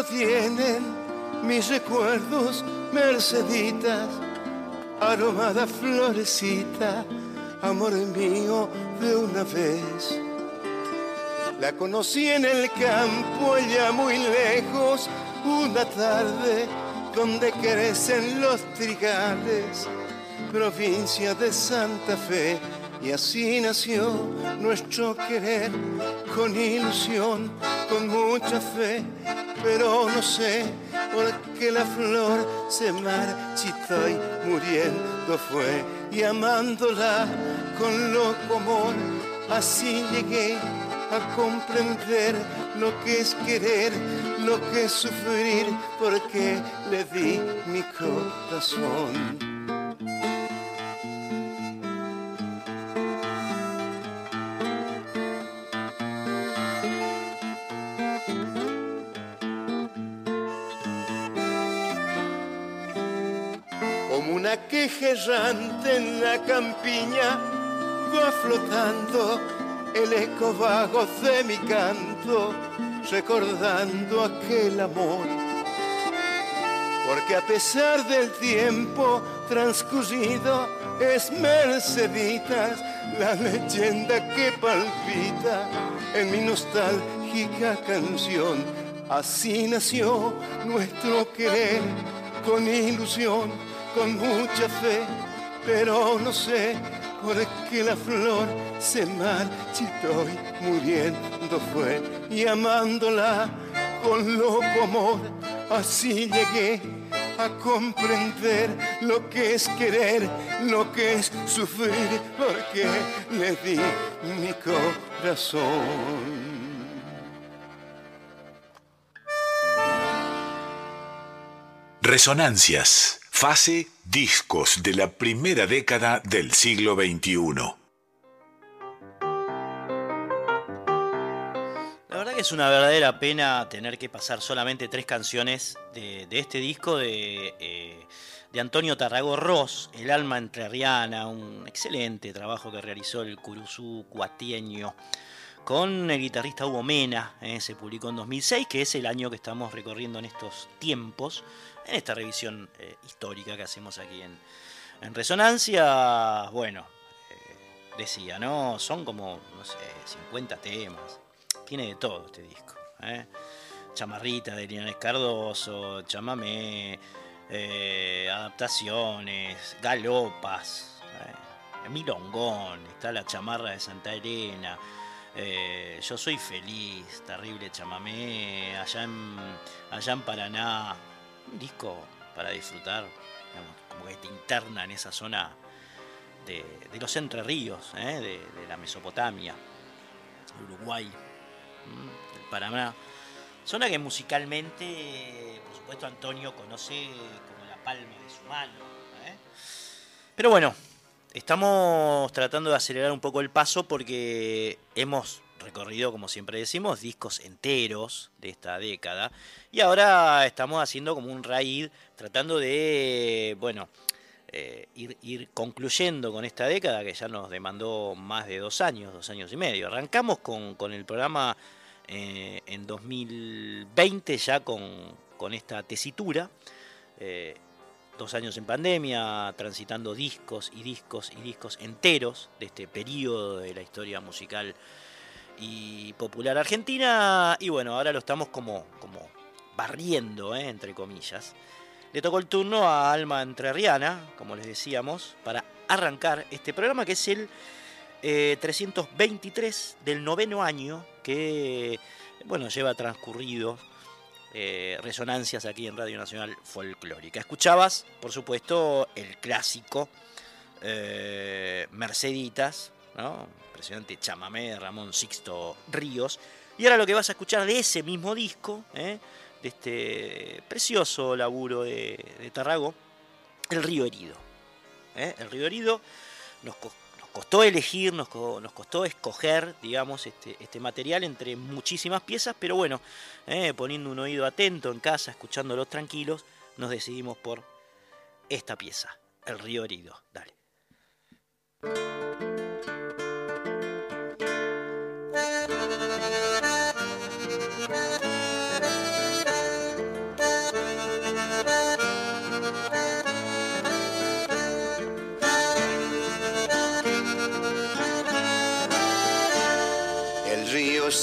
Tienen mis recuerdos, Merceditas, aromada florecita, amor mío de una vez. La conocí en el campo, allá muy lejos, una tarde donde crecen los trigales, provincia de Santa Fe. Y así nació nuestro querer, con ilusión, con mucha fe, pero no sé por qué la flor se marchitó y muriendo fue, y amándola con loco amor, así llegué a comprender lo que es querer, lo que es sufrir, porque le di mi corazón. Errante en la campiña va flotando el eco vago de mi canto, recordando aquel amor. Porque a pesar del tiempo transcurrido, es Merceditas la leyenda que palpita en mi nostálgica canción. Así nació nuestro querer con ilusión, con mucha fe, pero no sé por qué la flor se marchitó y muriendo fue, y amándola con loco amor, así llegué a comprender lo que es querer, lo que es sufrir, porque le di mi corazón. Resonancias, fase discos de la primera década del siglo XXI. La verdad que es una verdadera pena tener que pasar solamente tres canciones de, este disco de, eh, de Antonio Tarrago Ross, El alma entrerriana, un excelente trabajo que realizó el Curuzú cuatieño con el guitarrista Hugo Mena, eh, se publicó en 2006, que es el año que estamos recorriendo en estos tiempos, en esta revisión eh, histórica que hacemos aquí en, Resonancia. Bueno, eh, decía, ¿no? Son como, no sé, 50 temas. Tiene de todo este disco. ¿eh? Chamarrita de Linares Cardoso, chamamé, adaptaciones, galopas, milongón, está la chamarra de Santa Elena. yo soy feliz, terrible chamamé, allá en, allá en Paraná, disco para disfrutar, digamos, como que te interna en esa zona de, los Entre Ríos, ¿eh? de, la Mesopotamia, Uruguay, del Paraná. Zona que musicalmente, por supuesto, Antonio conoce como la palma de su mano. ¿eh? Pero bueno, estamos tratando de acelerar un poco el paso porque hemos recorrido, como siempre decimos, discos enteros de esta década. Y ahora estamos haciendo como un raid, tratando de, bueno, eh, ir, concluyendo con esta década que ya nos demandó más de dos años, dos años y medio. Arrancamos con, con el programa eh, en 2020 ya con, con esta tesitura. eh, dos años en pandemia, transitando discos y discos y discos enteros de este periodo de la historia musical y popular argentina. Y bueno, ahora lo estamos como, como barriendo, ¿eh? entre comillas. Le tocó el turno a Alma Entrerriana, como les decíamos, para arrancar este programa que es el eh, 323 del noveno año que, bueno, lleva transcurrido eh, resonancias aquí en Radio Nacional Folclórica. Escuchabas, por supuesto, el clásico eh, Merceditas, impresionante chamamé Ramón Sixto Ríos. Y ahora lo que vas a escuchar de ese mismo disco, ¿eh? de este precioso laburo de, de Tarrago, El Río Herido. ¿eh? El Río Herido nos, costó elegir, nos, costó escoger, digamos, este, este, material entre muchísimas piezas, pero bueno, ¿eh? poniendo un oído atento en casa, escuchándolos tranquilos, nos decidimos por esta pieza, El Río Herido. Dale.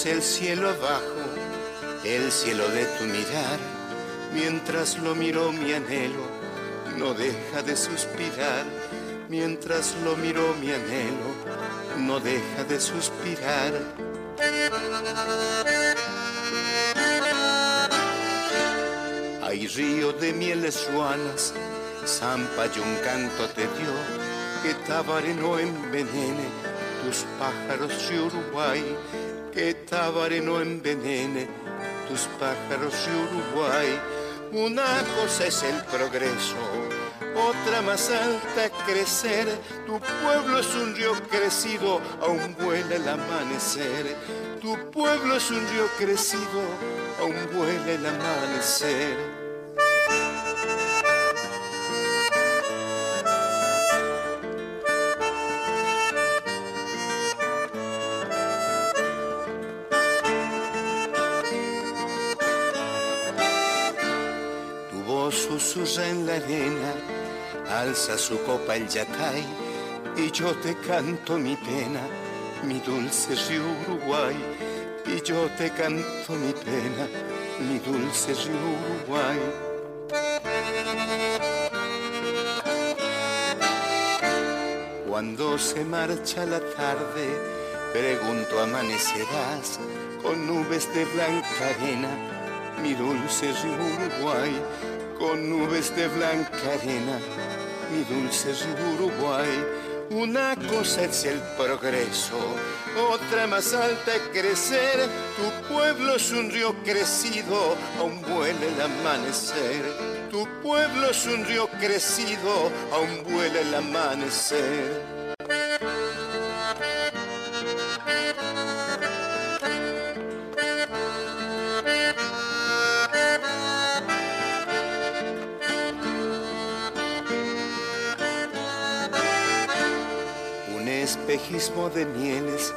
El cielo abajo, el cielo de tu mirar. Mientras lo miro mi anhelo, no deja de suspirar. Mientras lo miro mi anhelo, no deja de suspirar. Hay río de mieles ruanas, zampa y un canto te dio, que Tabaré no envenene tus pájaros de Uruguay que Tabaré no envenene tus pájaros de Uruguay. Una cosa es el progreso, otra más alta crecer. Tu pueblo es un río crecido, aún vuela el amanecer. Tu pueblo es un río crecido, aún vuela el amanecer. Arena, alza su copa el yatay, y yo te canto mi pena, mi dulce río Uruguay, y yo te canto mi pena, mi dulce río Uruguay. Cuando se marcha la tarde, pregunto amanecerás con nubes de blanca arena, mi dulce río Uruguay con nubes de blanca arena, mi dulce Uruguay. Una cosa es el progreso, otra más alta es crecer. Tu pueblo es un río crecido, aún vuela el amanecer. Tu pueblo es un río crecido, aún vuela el amanecer. De mieles,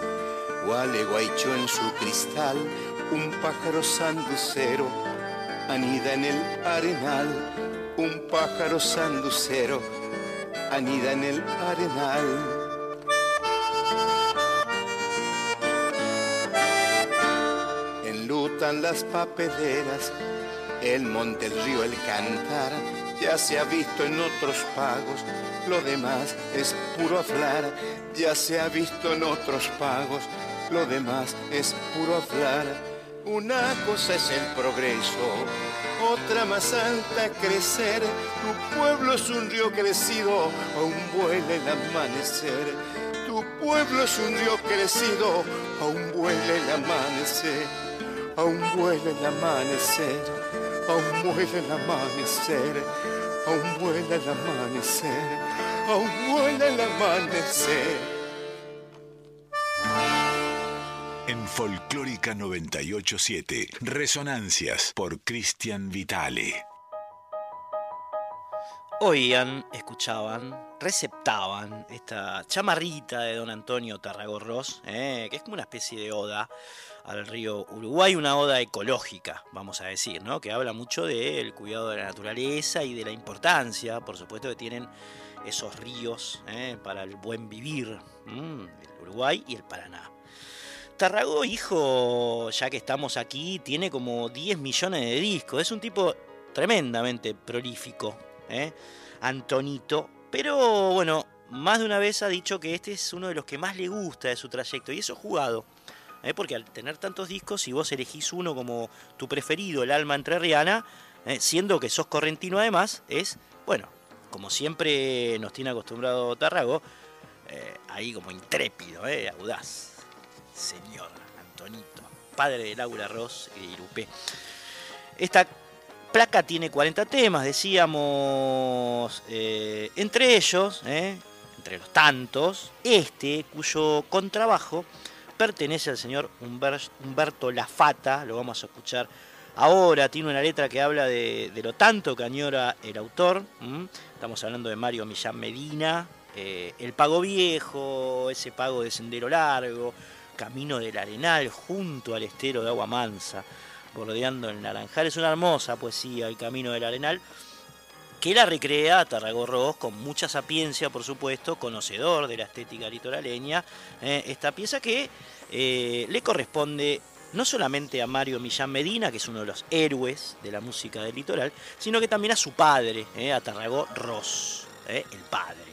gualeguaycho en su cristal, un pájaro sanducero anida en el arenal, un pájaro sanducero anida en el arenal. Enlutan las papeleras, el monte, el río, el cantar, ya se ha visto en otros pagos, lo demás es puro aflar, ya se ha visto en otros pagos, lo demás es puro hablar. Una cosa es el progreso, otra más alta crecer. Tu pueblo es un río crecido, aún vuela el amanecer. Tu pueblo es un río crecido, aún vuela el amanecer. Aún vuela el amanecer, aún vuela el amanecer, aún vuela el amanecer, aún vuela el amanecer. En Folclórica 987, Resonancias por Cristian Vitale. Oían, escuchaban, receptaban esta chamarrita de don Antonio Tarragorros, eh, que es como una especie de oda al río Uruguay, una oda ecológica, vamos a decir, ¿no? que habla mucho del cuidado de la naturaleza y de la importancia, por supuesto, que tienen esos ríos eh, para el buen vivir, el Uruguay y el Paraná. Tarragó, hijo, ya que estamos aquí, tiene como 10 millones de discos. Es un tipo tremendamente prolífico, ¿eh? Antonito. Pero bueno, más de una vez ha dicho que este es uno de los que más le gusta de su trayecto. Y eso jugado. ¿Eh? Porque al tener tantos discos, si vos elegís uno como tu preferido, el alma entrerriana, ¿eh? siendo que sos correntino además, es, bueno, como siempre nos tiene acostumbrado Tarrago, eh, ahí como intrépido, eh, audaz. Señor Antonito, padre de Laura Ross y Irupé. Esta placa tiene 40 temas, decíamos, entre ellos, entre los tantos, este cuyo contrabajo pertenece al señor Humberto Lafata, lo vamos a escuchar ahora, tiene una letra que habla de, lo tanto que añora el autor, estamos hablando de Mario Millán Medina, eh, El Pago Viejo, ese pago de Sendero Largo, Camino del Arenal junto al estero de Agua Mansa, bordeando el Naranjal, es una hermosa poesía, El Camino del Arenal, que la recrea Tarragorros con mucha sapiencia, por supuesto, conocedor de la estética litoraleña, eh, esta pieza que eh, le corresponde no solamente a Mario Millán Medina, que es uno de los héroes de la música del litoral, sino que también a su padre, eh, a Ross, el padre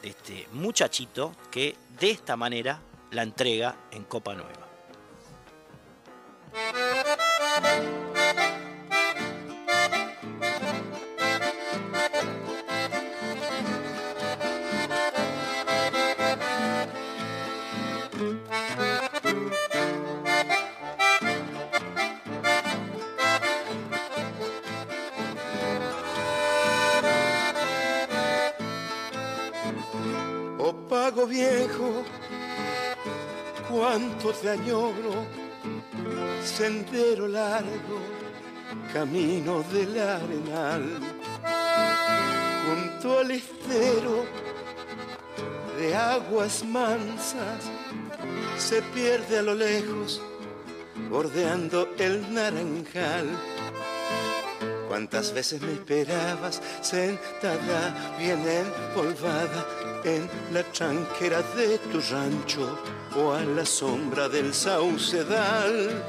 este muchachito que de esta manera la entrega en Copa Nueva. Viejo, cuánto te añoro, sendero largo, camino del arenal, junto al estero de aguas mansas, se pierde a lo lejos, bordeando el naranjal. Cuántas veces me esperabas sentada, bien empolvada en la tranquera de tu rancho o a la sombra del saucedal.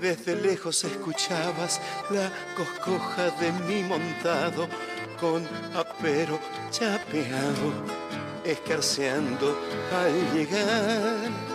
Desde lejos escuchabas la coscoja de mi montado con apero chapeado, escarceando al llegar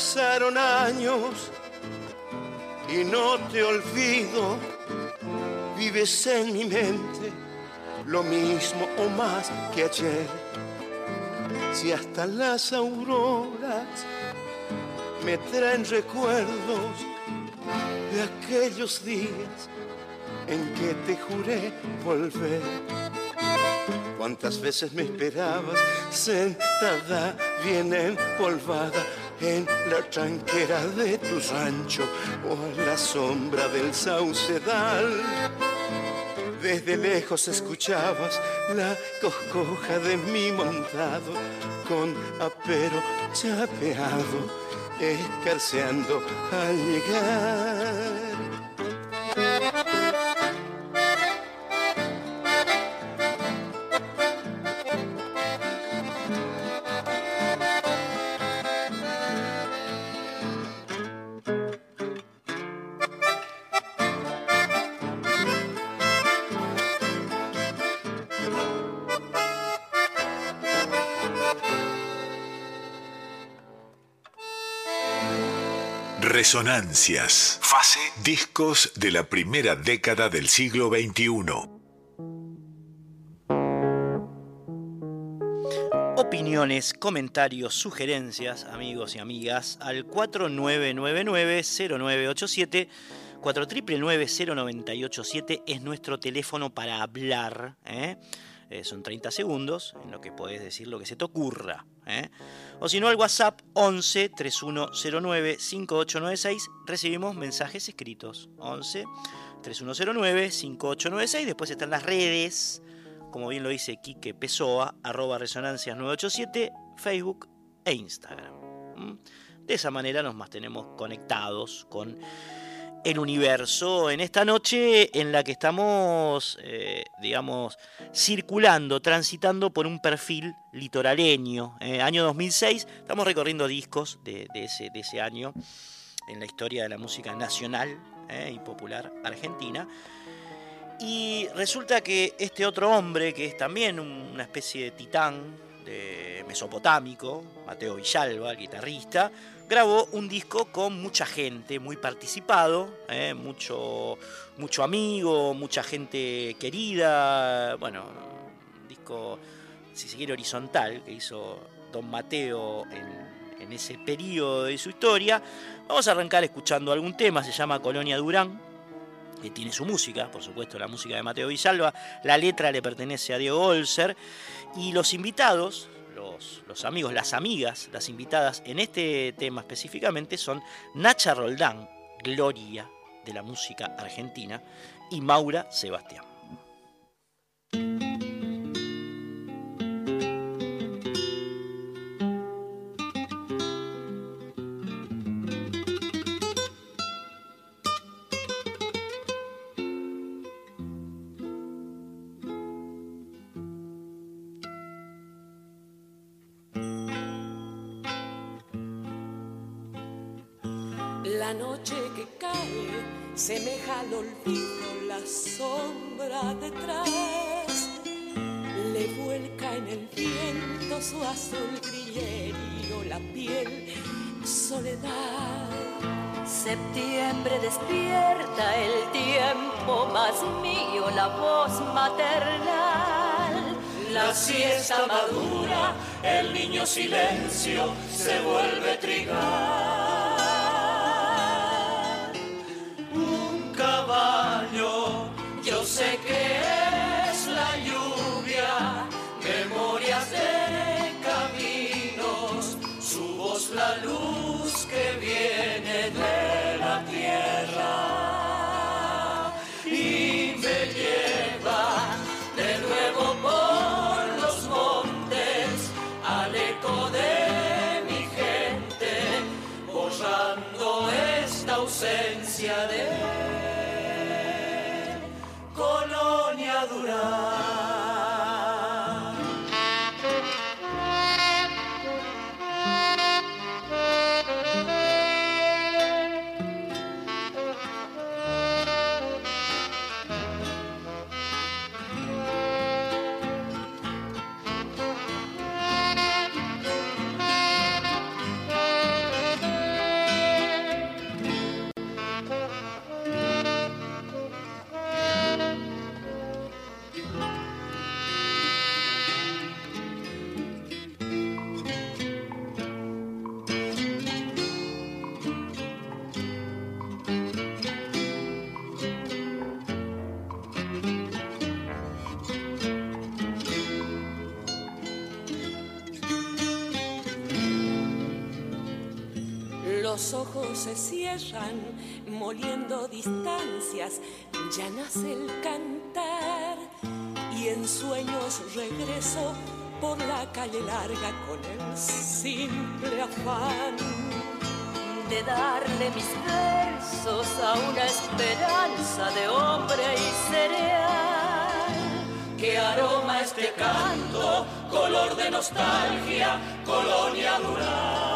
Pasaron años y no te olvido, vives en mi mente lo mismo o más que ayer. Si hasta las auroras me traen recuerdos de aquellos días en que te juré volver. Cuántas veces me esperabas sentada, bien empolvada en la tranquera de tu rancho o a la sombra del saucedal. Desde lejos escuchabas la coscoja de mi montado con apero chapeado, escarceando al llegar. Resonancias. Fase. Discos de la primera década del siglo XXI. Opiniones, comentarios, sugerencias, amigos y amigas, al 4999-0987. 4999-0987 es nuestro teléfono para hablar. Eh, son 30 segundos en lo que podés decir lo que se te ocurra. ¿Eh? O si no, al WhatsApp 11 3109 5896 recibimos mensajes escritos. 11 3109 5896. Después están las redes, como bien lo dice Quique Pessoa, arroba resonancias 987, Facebook e Instagram. De esa manera nos mantenemos conectados con el universo en esta noche en la que estamos, eh, digamos, circulando, transitando por un perfil litoraleño. Eh, año 2006, estamos recorriendo discos de, ese, de, ese, año en la historia de la música nacional eh, y popular argentina. Y resulta que este otro hombre, que es también una especie de titán de mesopotámico, Mateo Villalba, el guitarrista, grabó un disco con mucha gente, muy participado, eh, mucho, mucho amigo, mucha gente querida, bueno, un disco, si se quiere, horizontal, que hizo Don Mateo en, en ese periodo de su historia. Vamos a arrancar escuchando algún tema, se llama Colonia Durán, que tiene su música, por supuesto la música de Mateo Villalba, la letra le pertenece a Diego Olser, y los invitados, los, amigos, las amigas, las invitadas en este tema específicamente son Nacha Roldán, gloria de la música argentina, y Maura Sebastián. La voz maternal. La siesta madura, el niño silencio se vuelve trigal. adorar. Se cierran, moliendo distancias, ya nace el cantar y en sueños regreso por la calle larga con el simple afán de darle mis versos a una esperanza de hombre y cereal. Que aroma este canto, color de nostalgia, colonia dural.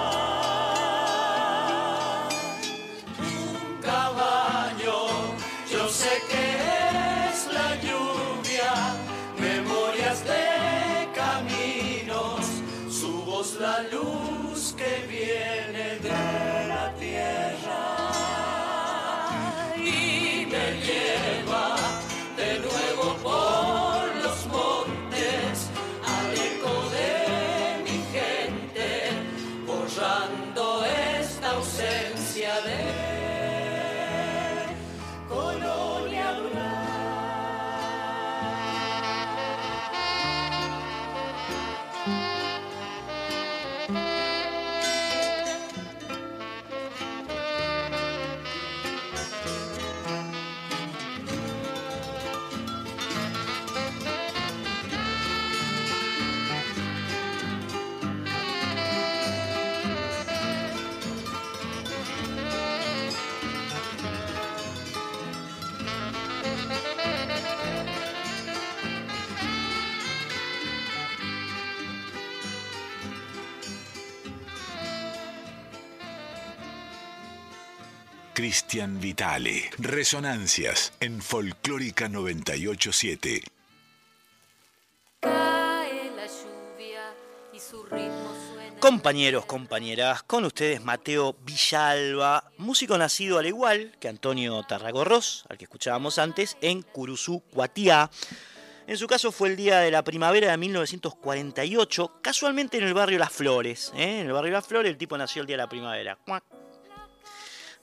Cristian Vitale. Resonancias en Folclórica 987. Cae la lluvia y su ritmo suena. Compañeros, compañeras, con ustedes Mateo Villalba, músico nacido al igual que Antonio Tarragorros, al que escuchábamos antes, en Curuzú, Cuatiá. En su caso fue el día de la primavera de 1948, casualmente en el barrio Las Flores. ¿eh? En el barrio Las Flores el tipo nació el día de la primavera.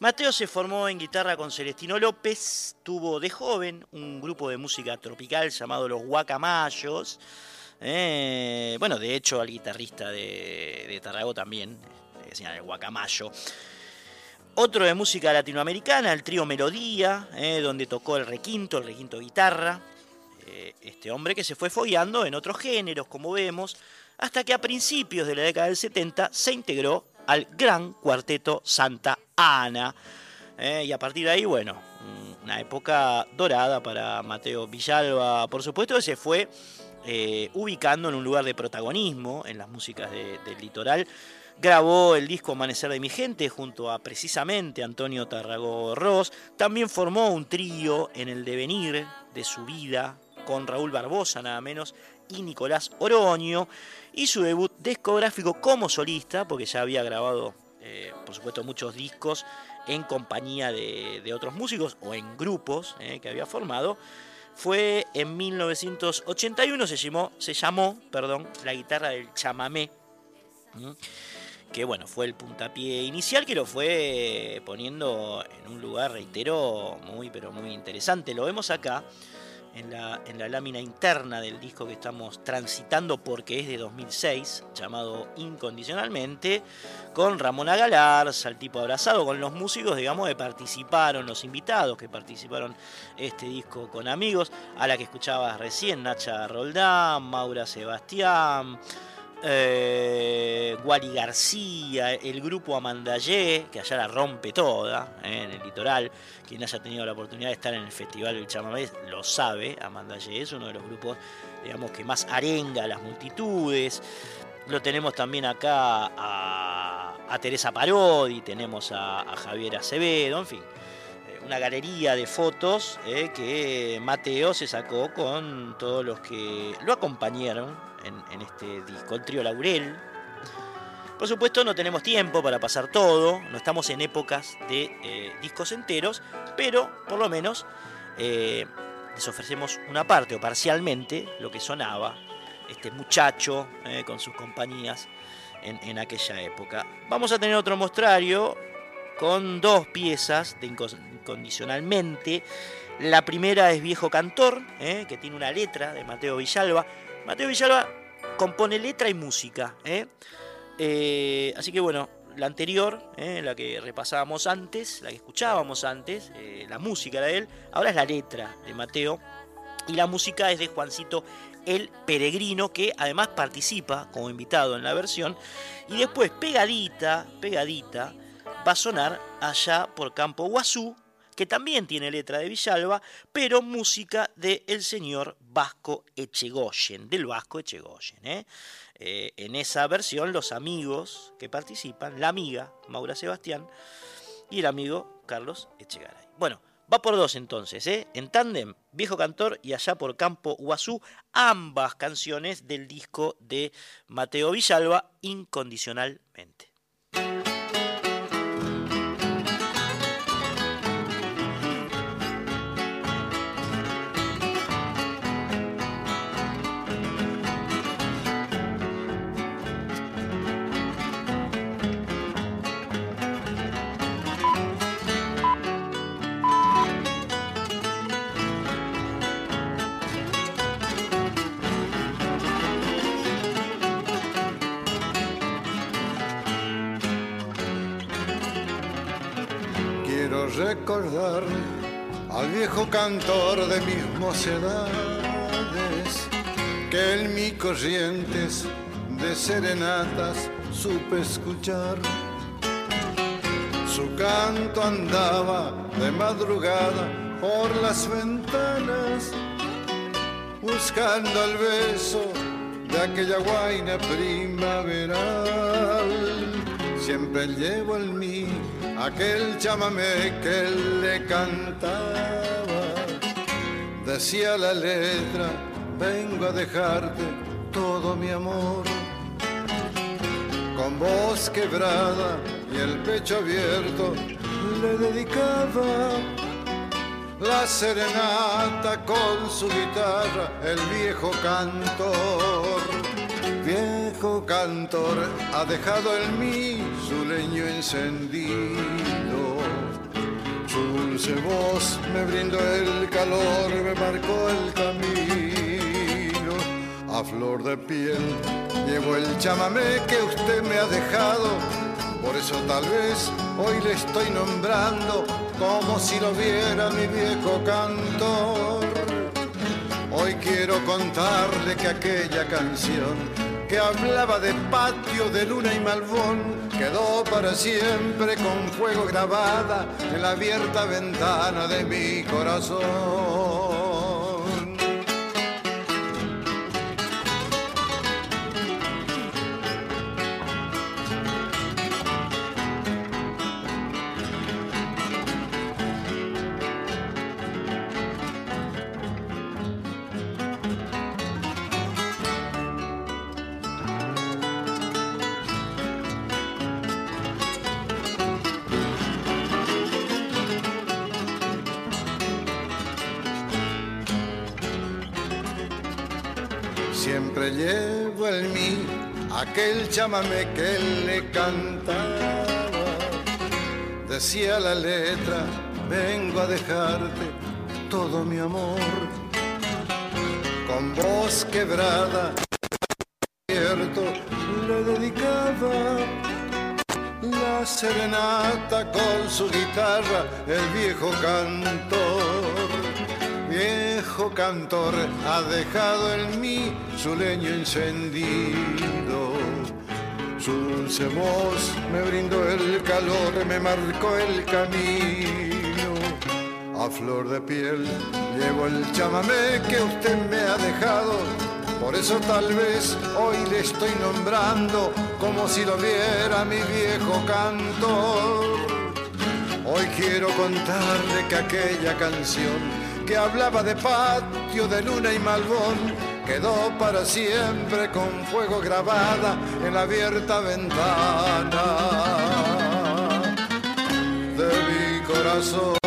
Mateo se formó en guitarra con Celestino López, tuvo de joven un grupo de música tropical llamado Los Guacamayos. Eh, bueno, de hecho al guitarrista de, de Tarragó también, decían el Guacamayo. Otro de música latinoamericana, el trío Melodía, eh, donde tocó el requinto, el requinto guitarra. Eh, este hombre que se fue fogueando en otros géneros, como vemos, hasta que a principios de la década del 70 se integró al gran cuarteto Santa Ana. Eh, y a partir de ahí, bueno, una época dorada para Mateo Villalba, por supuesto, se fue eh, ubicando en un lugar de protagonismo en las músicas de- del litoral. Grabó el disco Amanecer de mi gente junto a precisamente Antonio Tarragó Ross. También formó un trío en el devenir de su vida con Raúl Barbosa, nada menos, y Nicolás Oroño. Y su debut discográfico como solista, porque ya había grabado, eh, por supuesto, muchos discos en compañía de, de otros músicos o en grupos eh, que había formado, fue en 1981, se llamó, se llamó perdón, La guitarra del chamamé, que bueno, fue el puntapié inicial que lo fue poniendo en un lugar, reitero, muy pero muy interesante. Lo vemos acá en la, en la lámina interna del disco que estamos transitando porque es de 2006, llamado Incondicionalmente, con Ramón Galarza, el tipo abrazado, con los músicos, digamos, que participaron, los invitados que participaron este disco con amigos, a la que escuchabas recién, Nacha Roldán, Maura Sebastián, eh, Wally García, el grupo Amandayé, que allá la rompe toda eh, en el litoral. Quien haya tenido la oportunidad de estar en el Festival del Chamamé lo sabe. Amandayé es uno de los grupos, digamos, que más arenga a las multitudes. Lo tenemos también acá a, Teresa Parodi, tenemos a, a Javier Acevedo, en fin eh, una galería de fotos eh, que Mateo se sacó con todos los que lo acompañaron en, este disco, el trío Laurel. Por supuesto no tenemos tiempo para pasar todo, no estamos en épocas de eh, discos enteros, pero por lo menos eh, les ofrecemos una parte o parcialmente lo que sonaba este muchacho eh, con sus compañías en, en aquella época. Vamos a tener otro mostrario con dos piezas de Incon- incondicionalmente. La primera es Viejo Cantor, que tiene una letra de Mateo Villalba. Mateo Villalba compone letra y música. eh. Eh, así que bueno, la anterior, eh, la que repasábamos antes, la que escuchábamos antes, eh, la música era de él, ahora es la letra de Mateo. Y la música es de Juancito el Peregrino, que además participa como invitado en la versión. Y después, pegadita, pegadita, va a sonar allá por Campo Guazú, que también tiene letra de Villalba, pero música del el señor Vasco Echegoyen, del Vasco Echegoyen. ¿eh? Eh, en esa versión, los amigos que participan, la amiga Maura Sebastián y el amigo Carlos Echegaray. Bueno, va por dos entonces, ¿eh? en tándem, Viejo Cantor y allá por Campo Guazú, ambas canciones del disco de Mateo Villalba, incondicionalmente. Al viejo cantor de mis mocedades, que en mi corrientes de serenatas supe escuchar. Su canto andaba de madrugada por las ventanas, buscando el beso de aquella guaina primaveral. Siempre llevo en mí aquel chamamé que le cantaba. Decía la letra, vengo a dejarte todo mi amor. Con voz quebrada y el pecho abierto le dedicaba la serenata con su guitarra, el viejo cantor. Viejo cantor ha dejado en mí su leño encendido. Su dulce voz me brindó el calor, me marcó el camino. A flor de piel llevo el chamamé que usted me ha dejado. Por eso tal vez hoy le estoy nombrando como si lo viera mi viejo cantor. Hoy quiero contarle que aquella canción que hablaba de patio, de luna y malvón, quedó para siempre con fuego grabada en la abierta ventana de mi corazón. Aquel chamame que le cantaba. Decía la letra, vengo a dejarte todo mi amor. Con voz quebrada, cierto, le dedicaba la serenata con su guitarra, el viejo cantor. Viejo cantor ha dejado en mí su leño encendido. Dulce me brindó el calor, me marcó el camino. A flor de piel llevo el chamamé que usted me ha dejado. Por eso tal vez hoy le estoy nombrando como si lo viera mi viejo cantor. Hoy quiero contarle que aquella canción que hablaba de patio, de luna y malvón, quedó para siempre con fuego grabada en la abierta ventana de mi corazón.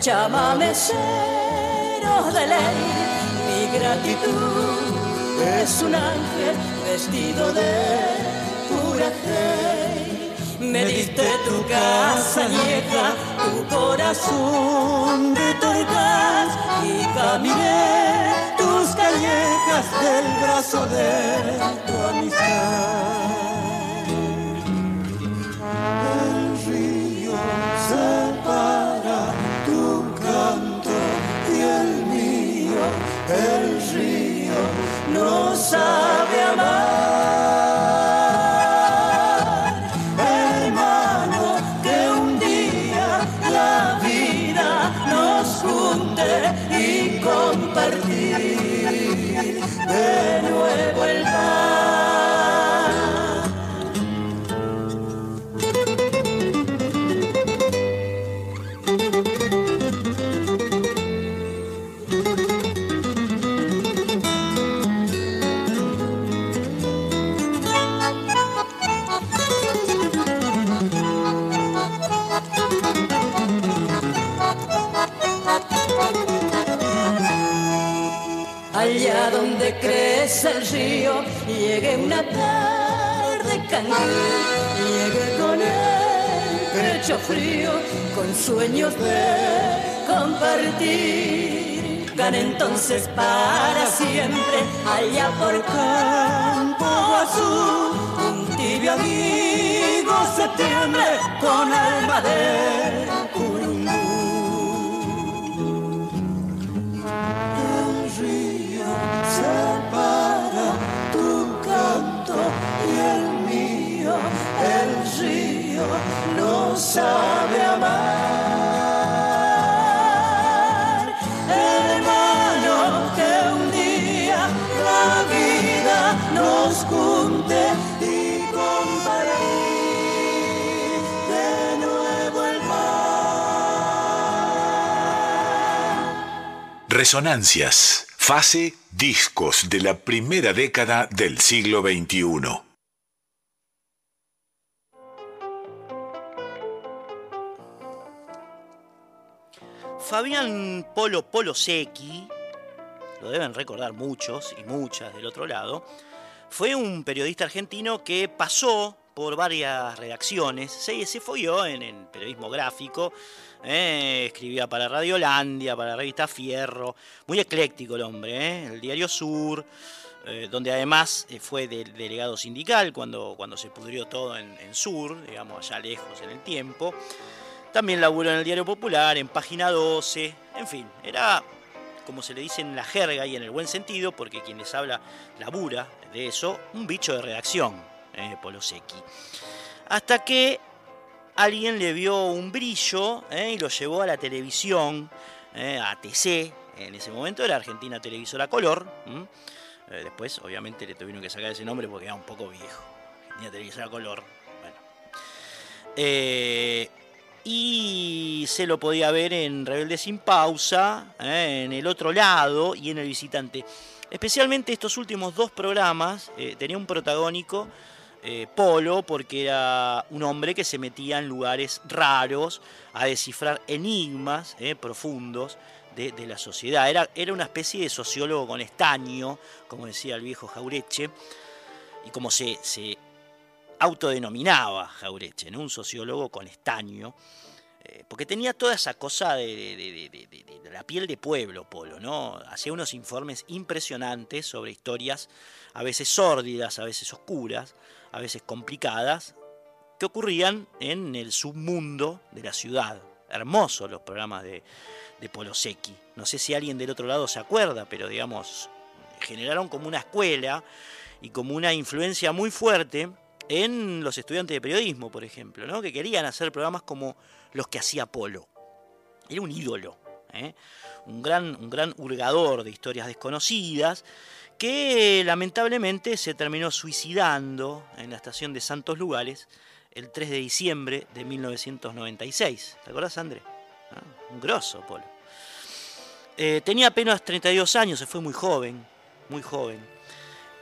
Llámame cero de ley. Mi gratitud es un ángel vestido de pura fe. Me diste tu casa vieja, tu corazón de torcas y caminé tus callejas del brazo de tu amistad. El río no sabe amar. Río, llegué una tarde candil, llegué con el pecho frío, con sueños de compartir. Gana entonces para siempre, allá por campo azul, un tibio amigo septiembre con alma de sabe amar. Hermano, que un día la vida nos junte y compartir de nuevo el mar. Resonancias. Fase discos de la primera década del siglo XXI. Fabián Polo Polo Secchi, lo deben recordar muchos y muchas del otro lado, fue un periodista argentino que pasó por varias redacciones, se, se folló en el periodismo gráfico, eh, escribía para Radiolandia, para la revista Fierro, muy ecléctico el hombre, eh, el Diario Sur, eh, donde además fue de- delegado sindical cuando, cuando se pudrió todo en, en Sur, digamos allá lejos en el tiempo. También laburó en el Diario Popular, en Página 12, en fin, era como se le dice en la jerga y en el buen sentido, porque quien les habla labura de eso, un bicho de redacción, eh, Polo Secchi. Hasta que alguien le vio un brillo eh, y lo llevó a la televisión, eh, a TC, en ese momento era Argentina Televisora Color. Eh, después, obviamente, le tuvieron que sacar ese nombre porque era un poco viejo. Argentina Televisora Color. Bueno. Eh, y se lo podía ver en Rebelde sin pausa, eh, en el otro lado y en el visitante. Especialmente estos últimos dos programas eh, tenía un protagónico eh, Polo porque era un hombre que se metía en lugares raros a descifrar enigmas eh, profundos de, de la sociedad. Era, era una especie de sociólogo con estaño, como decía el viejo Jaureche, y como se, se autodenominaba Jaureche, ¿no? un sociólogo con estaño, eh, porque tenía toda esa cosa de, la piel de pueblo, Polo, ¿no? Hacía unos informes impresionantes sobre historias a veces sórdidas, a veces oscuras, a veces complicadas, que ocurrían en el submundo de la ciudad. Hermosos los programas de, de Polo Secchi. No sé si alguien del otro lado se acuerda, pero digamos, generaron como una escuela y como una influencia muy fuerte en los estudiantes de periodismo, por ejemplo, ¿no? que querían hacer programas como los que hacía Polo. Era un ídolo, ¿eh? un, gran, un gran hurgador de historias desconocidas que lamentablemente se terminó suicidando en la estación de Santos Lugares el 3 de diciembre de 1996. ¿Te acuerdas, André? Ah, Un grosso, Polo. Eh, tenía apenas 32 años, se fue muy joven, muy joven.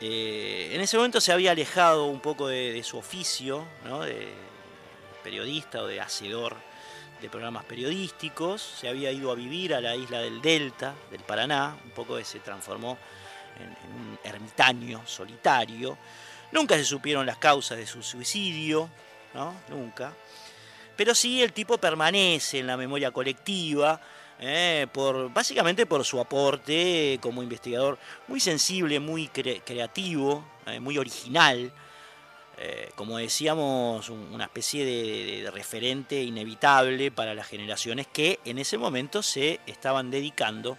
Eh, en ese momento se había alejado un poco de, su oficio, ¿no? de periodista o de hacedor de programas periodísticos, se había ido a vivir a la isla del Delta, del Paraná, un poco se transformó en, un ermitaño solitario. Nunca se supieron las causas de su suicidio. Nunca. Pero sí el tipo permanece en la memoria colectiva, eh, por, básicamente por su aporte como investigador muy sensible, muy cre- creativo, eh, muy original. eh, como decíamos, un- una especie de, referente inevitable para las generaciones que en ese momento se estaban dedicando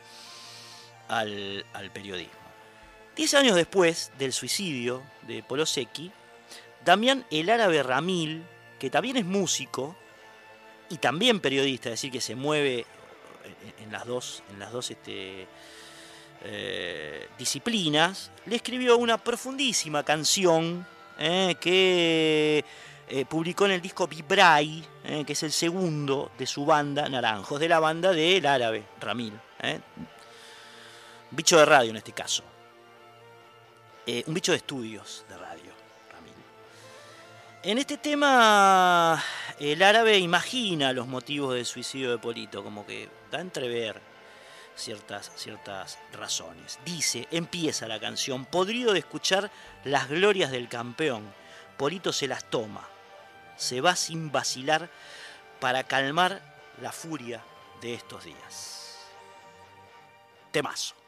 al, periodismo. Diez años después del suicidio de Polo Secchi, Damián el Árabe Ramil, que también es músico y también periodista, es decir, que se mueve en- las dos, en las dos este, eh, disciplinas, le escribió una profundísima canción eh, que eh, publicó en el disco Vibray, que es el segundo de su banda Naranjos, de la banda del árabe Ramil. Bicho de radio en este caso. Un bicho de estudios de radio. En este tema, el árabe imagina los motivos del suicidio de Polito, como que da a entrever ciertas, ciertas razones. Dice, empieza la canción, podrido de escuchar las glorias del campeón, Polito se las toma, se va sin vacilar para calmar la furia de estos días. Temazo.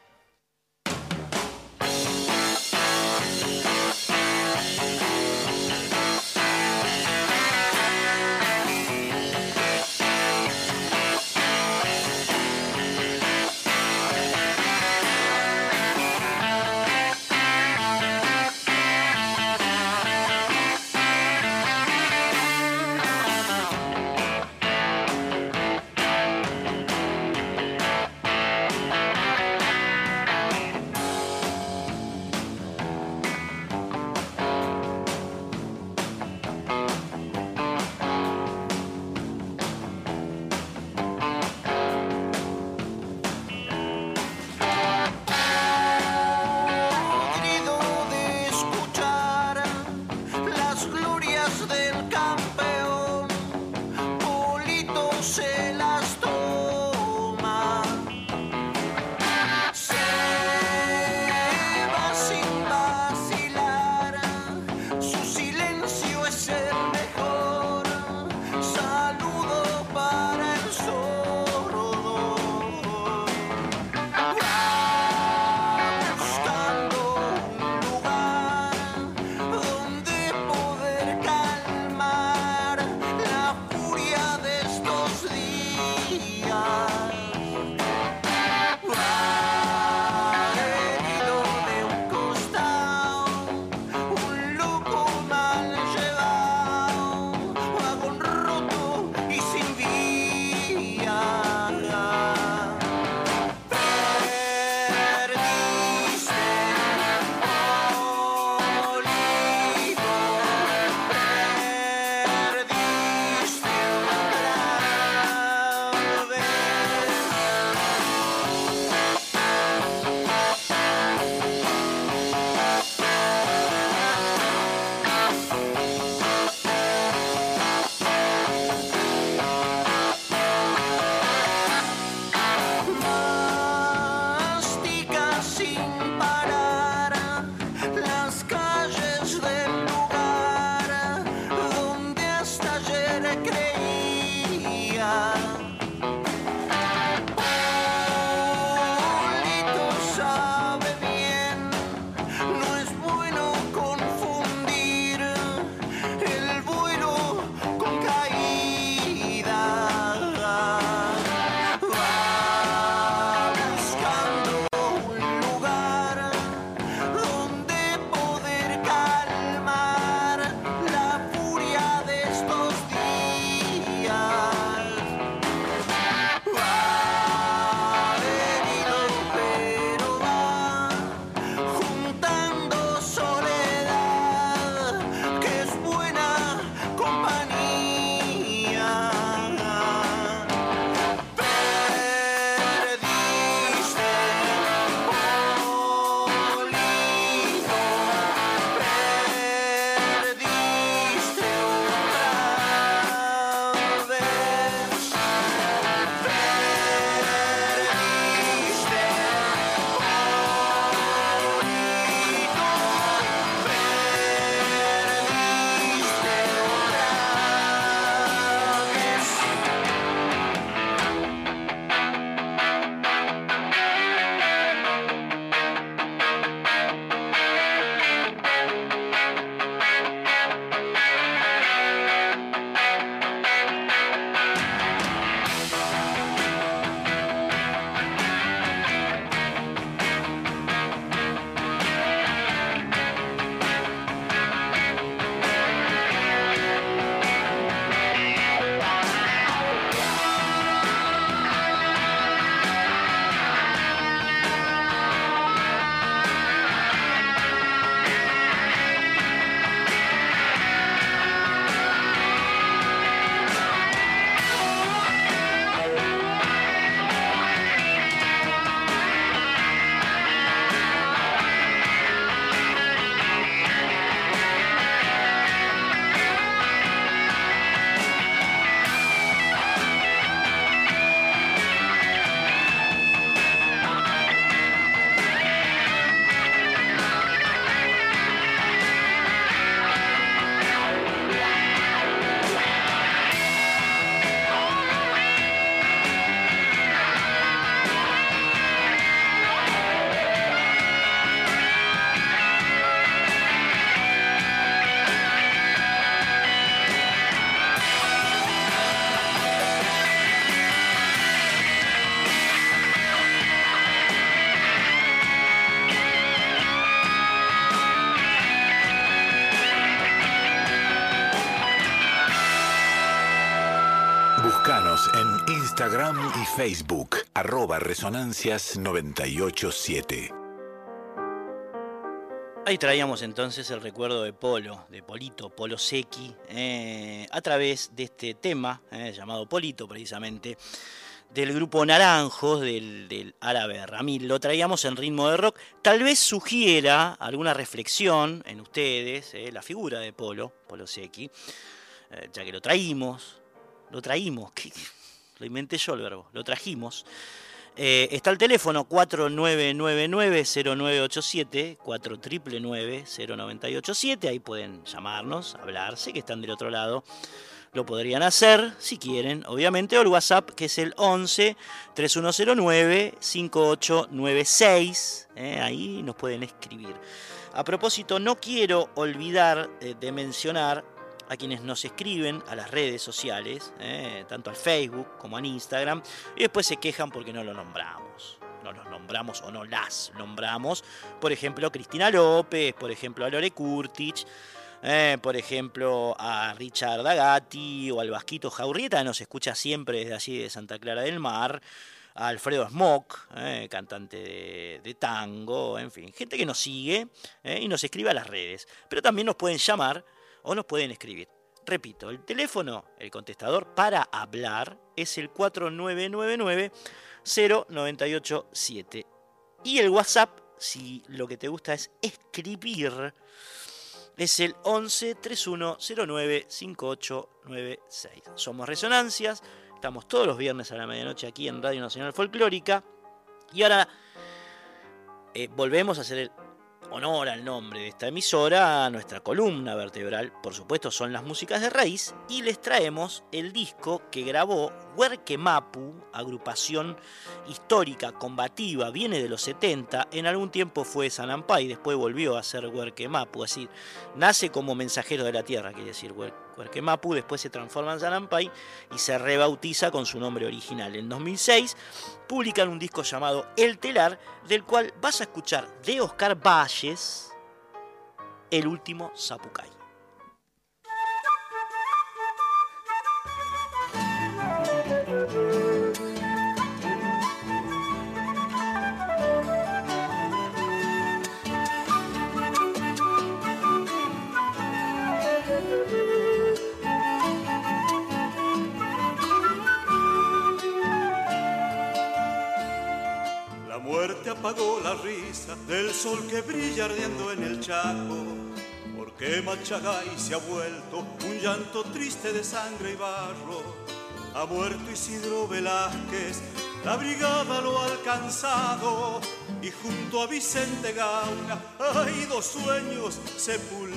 Facebook, arroba Resonancias 987. Ahí traíamos entonces el recuerdo de Polo, de Polito, Polo Sequi, eh, a través de este tema eh, llamado Polito precisamente, del grupo Naranjos, del, árabe Ramil. Lo traíamos en ritmo de rock. Tal vez sugiera alguna reflexión en ustedes, eh, la figura de Polo, Polo Sequi, ya que lo traímos, lo traímos, lo inventé yo el verbo, lo trajimos. Eh, está el teléfono 4999-0987, 4999-0987, ahí pueden llamarnos, hablar, sé que están del otro lado, lo podrían hacer si quieren, obviamente, o el WhatsApp que es el 11 3109 5896, ahí nos pueden escribir. A propósito, no quiero olvidar eh, de mencionar a quienes nos escriben a las redes sociales, eh, tanto al Facebook como en Instagram, y después se quejan porque no lo nombramos. No los nombramos o no las nombramos. Por ejemplo, Cristina López, por ejemplo, a Lore Kurtich, eh, por ejemplo, a Richard Dagati o al Vasquito Jaurrieta, nos escucha siempre desde allí de Santa Clara del Mar. A Alfredo Smock, eh, cantante de, tango, en fin, gente que nos sigue y nos escribe a las redes. Pero también nos pueden llamar o nos pueden escribir. Repito, el teléfono, el contestador para hablar es el 4999-0987. Y el WhatsApp, si lo que te gusta es escribir, es el 11 3109 5896. Somos Resonancias, estamos todos los viernes a la medianoche aquí en Radio Nacional Folclórica. Y ahora eh, volvemos a hacer el honor al nombre de esta emisora, nuestra columna vertebral, por supuesto, son las músicas de raíz, y les traemos el disco que grabó Huerquemapu, agrupación histórica, combativa, viene de los 70, en algún tiempo fue Sanampay, después volvió a ser Huerquemapu, decir, nace como mensajero de la tierra, quiere decir después se transforma en Sanampay y se rebautiza con su nombre original. En 2006 publican un disco llamado El Telar, del cual vas a escuchar de Oscar Valles, El último Zapucay. La risa del sol que brilla ardiendo en el Chaco. Porque Machagay se ha vuelto un llanto triste de sangre y barro. Ha muerto Isidro Velázquez, la brigada lo ha alcanzado. Y junto a Vicente Gauna hay dos sueños sepultados.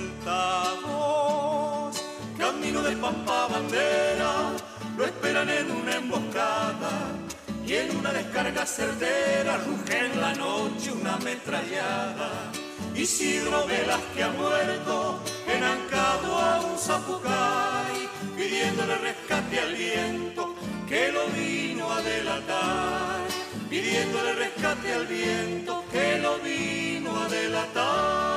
Camino de Pampa Bandera, lo esperan en una emboscada y en una descarga certera ruge en la noche una ametrallada. Isidro Velas que ha muerto, enancado a un zapucay, pidiéndole rescate al viento que lo vino a delatar, pidiéndole rescate al viento que lo vino a delatar.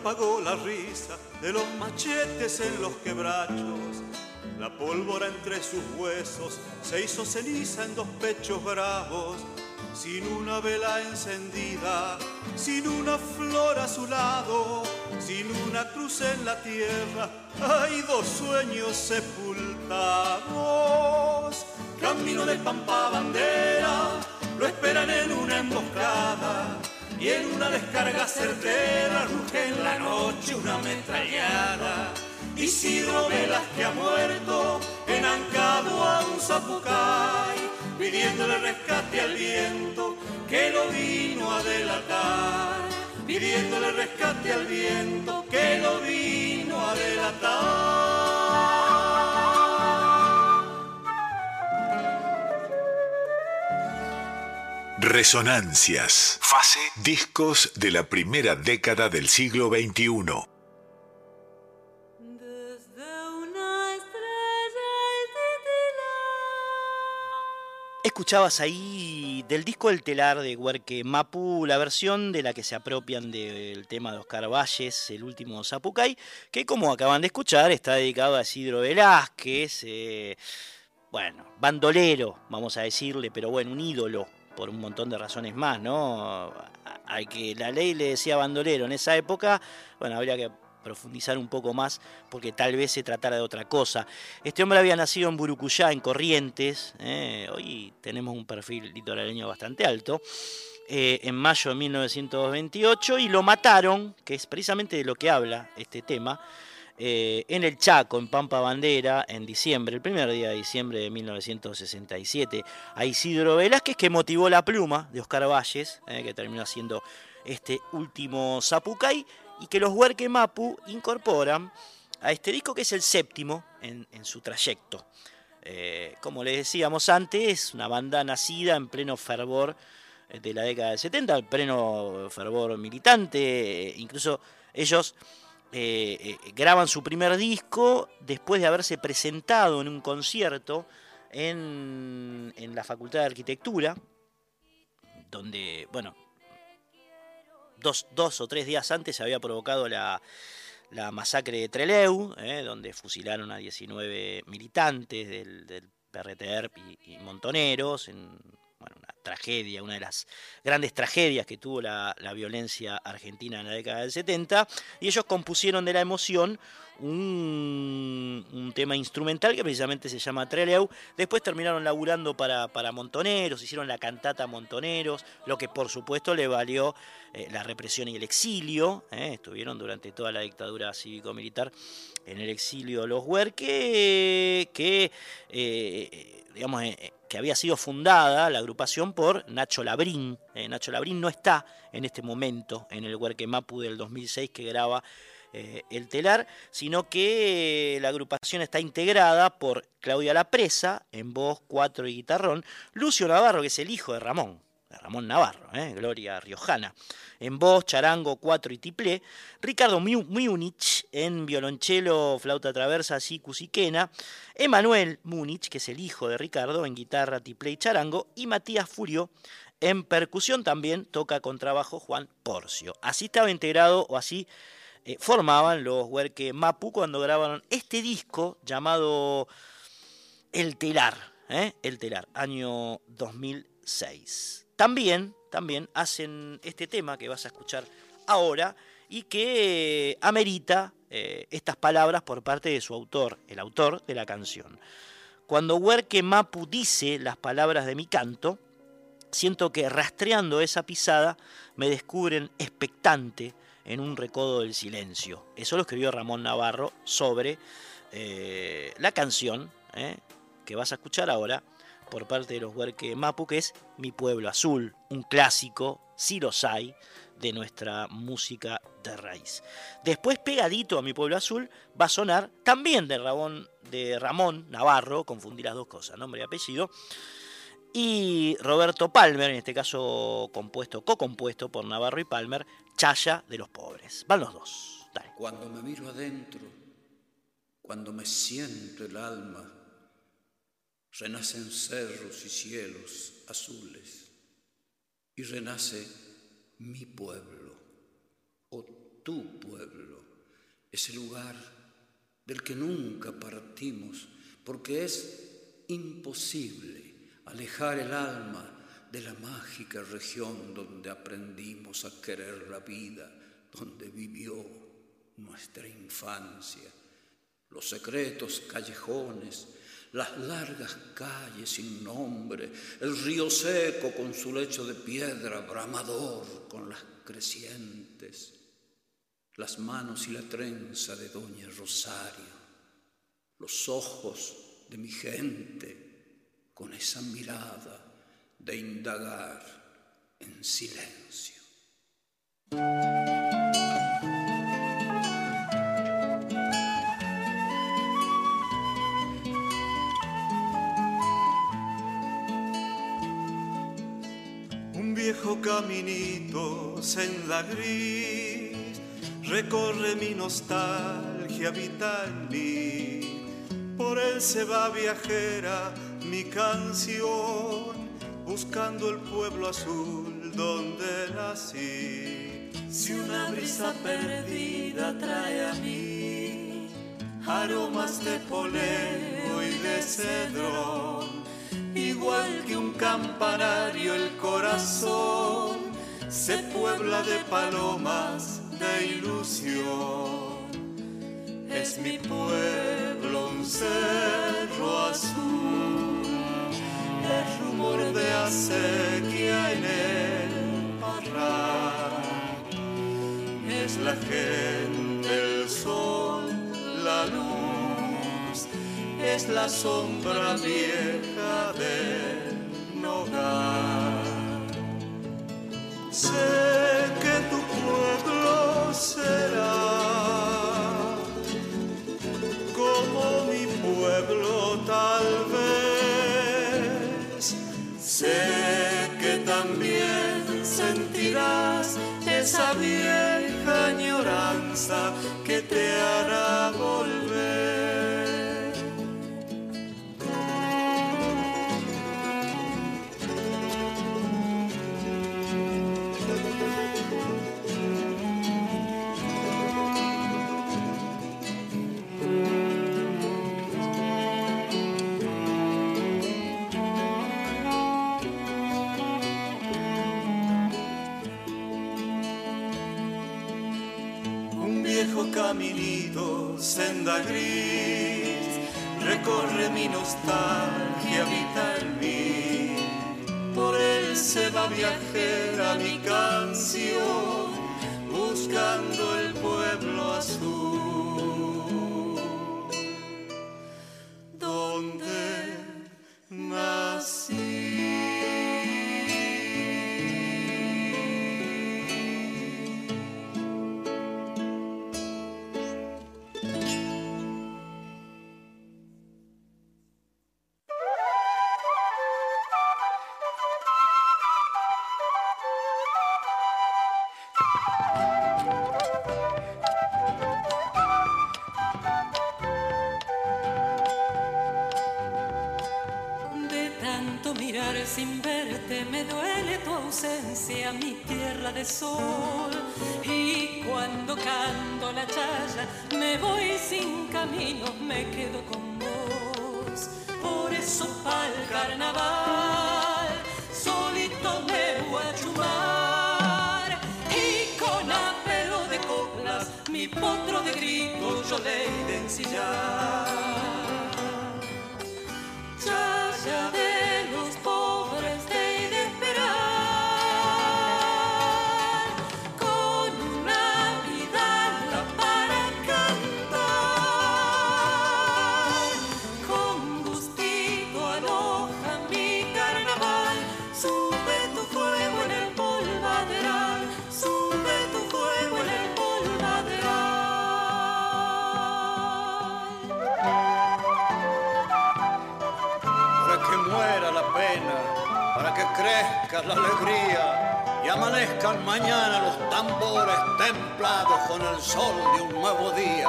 Apagó la risa de los machetes en los quebrachos. La pólvora entre sus huesos se hizo ceniza en dos pechos bravos, sin una vela encendida, sin una flor a su lado, sin una cruz en la tierra. Hay dos sueños sepultados. Camino de Pampa Bandera, lo esperan en una emboscada y en una descarga certera ruge en la noche una ametrallada. Isidro Velas que ha muerto, enancado a un zapucay, pidiéndole rescate al viento que lo vino a delatar, pidiéndole rescate al viento que lo vino a delatar. Resonancias. Fase discos de la primera década del siglo XXI. Escuchabas ahí del disco El telar de Huerque Mapu, la versión de la que se apropian del tema de Oscar Valles, el último Zapucay, que como acaban de escuchar está dedicado a Isidro Velázquez, eh, bueno, bandolero, vamos a decirle, pero bueno, un ídolo por un montón de razones más, ¿no? Hay que la ley le decía bandolero en esa época, bueno, habría que profundizar un poco más porque tal vez se tratara de otra cosa. Este hombre había nacido en Burucuyá, en Corrientes, ¿eh? hoy tenemos un perfil litoraleño bastante alto, eh, en mayo de 1928 y lo mataron, que es precisamente de lo que habla este tema, eh, en el Chaco, en Pampa Bandera, en diciembre, el primer día de diciembre de 1967, a Isidro Velázquez, que motivó la pluma de Oscar Valles, que terminó haciendo este último Zapucay, y que los Huerque Mapu incorporan a este disco que es el séptimo en, su trayecto. Eh, como les decíamos antes, es una banda nacida en pleno fervor eh, de la década del 70, en pleno fervor militante, eh, incluso ellos graban su primer disco después de haberse presentado en un concierto en, la Facultad de Arquitectura, donde, bueno, dos, o tres días antes se había provocado la, masacre de Treleu, eh, donde fusilaron a 19 militantes del, del PRTERP y, montoneros bueno, una tragedia, una de las grandes tragedias que tuvo la, violencia argentina en la década del 70, y ellos compusieron de la emoción un, tema instrumental que precisamente se llama Treleu. Después terminaron laburando para, para Montoneros, hicieron la cantata Montoneros, lo que por supuesto le valió eh, la represión y el exilio. Eh, estuvieron durante toda la dictadura cívico-militar en el exilio los Huerque, que, eh, digamos, que había sido fundada la agrupación por Nacho Labrín. Eh, Nacho Labrín no está en este momento en el Huerque Mapu del 2006 que graba eh, El Telar, sino que la agrupación está integrada por Claudia La Presa en voz, cuatro y guitarrón, Lucio Navarro, que es el hijo de Ramón, Ramón Navarro, ¿eh? Gloria Riojana. En voz, charango, cuatro y tiplé. Ricardo Múnich en violonchelo, flauta traversa, sicus y quena. Emanuel Múnich, que es el hijo de Ricardo, en guitarra, tiplé y charango. Y Matías Furio en percusión también toca con trabajo Juan Porcio. Así estaba integrado o así eh, formaban los Huerque Mapu cuando grabaron este disco llamado El Telar. ¿eh? El Telar, año 2006 también, también hacen este tema que vas a escuchar ahora y que amerita eh, estas palabras por parte de su autor, el autor de la canción. Cuando Huerque Mapu dice las palabras de mi canto, siento que rastreando esa pisada me descubren expectante en un recodo del silencio. Eso lo escribió Ramón Navarro sobre eh, la canción eh, que vas a escuchar ahora por parte de los Huerque Mapu, que es Mi Pueblo Azul, un clásico, si los hay, de nuestra música de raíz. Después, pegadito a Mi Pueblo Azul, va a sonar también de Ramón, de Ramón Navarro, confundí las dos cosas, nombre y apellido, y Roberto Palmer, en este caso compuesto, co-compuesto por Navarro y Palmer, Chaya de los Pobres. Van los dos. Dale. Cuando me miro adentro, cuando me siento el alma, renacen cerros y cielos azules. Y renace mi pueblo o tu pueblo, ese lugar del que nunca partimos, porque es imposible alejar el alma de la mágica región donde aprendimos a querer la vida, donde vivió nuestra infancia, los secretos callejones, las largas calles sin nombre, el río seco con su lecho de piedra, bramador con las crecientes, las manos y la trenza de Doña Rosario, los ojos de mi gente con esa mirada de indagar en silencio. Viejo caminito, senda gris, recorre mi nostalgia vital mí. Por él se va viajera mi canción, buscando el pueblo azul donde nací. Si una brisa perdida trae a mí aromas de poleo y de cedrón, igual que un campanario el corazón se puebla de palomas de ilusión. Es mi pueblo un cerro azul, el rumor de acequia en el parral. Es la gente, es la sombra vieja del hogar. Sé que tu pueblo será como mi pueblo tal vez. Sé que también sentirás esa vieja añoranza recorre mi nostalgia vital mí. Por él se va viajera mi canción, buscando el pueblo azul. Potro de grito yo le de ensillar. Crezca la alegría y amanezcan mañana los tambores templados con el sol de un nuevo día.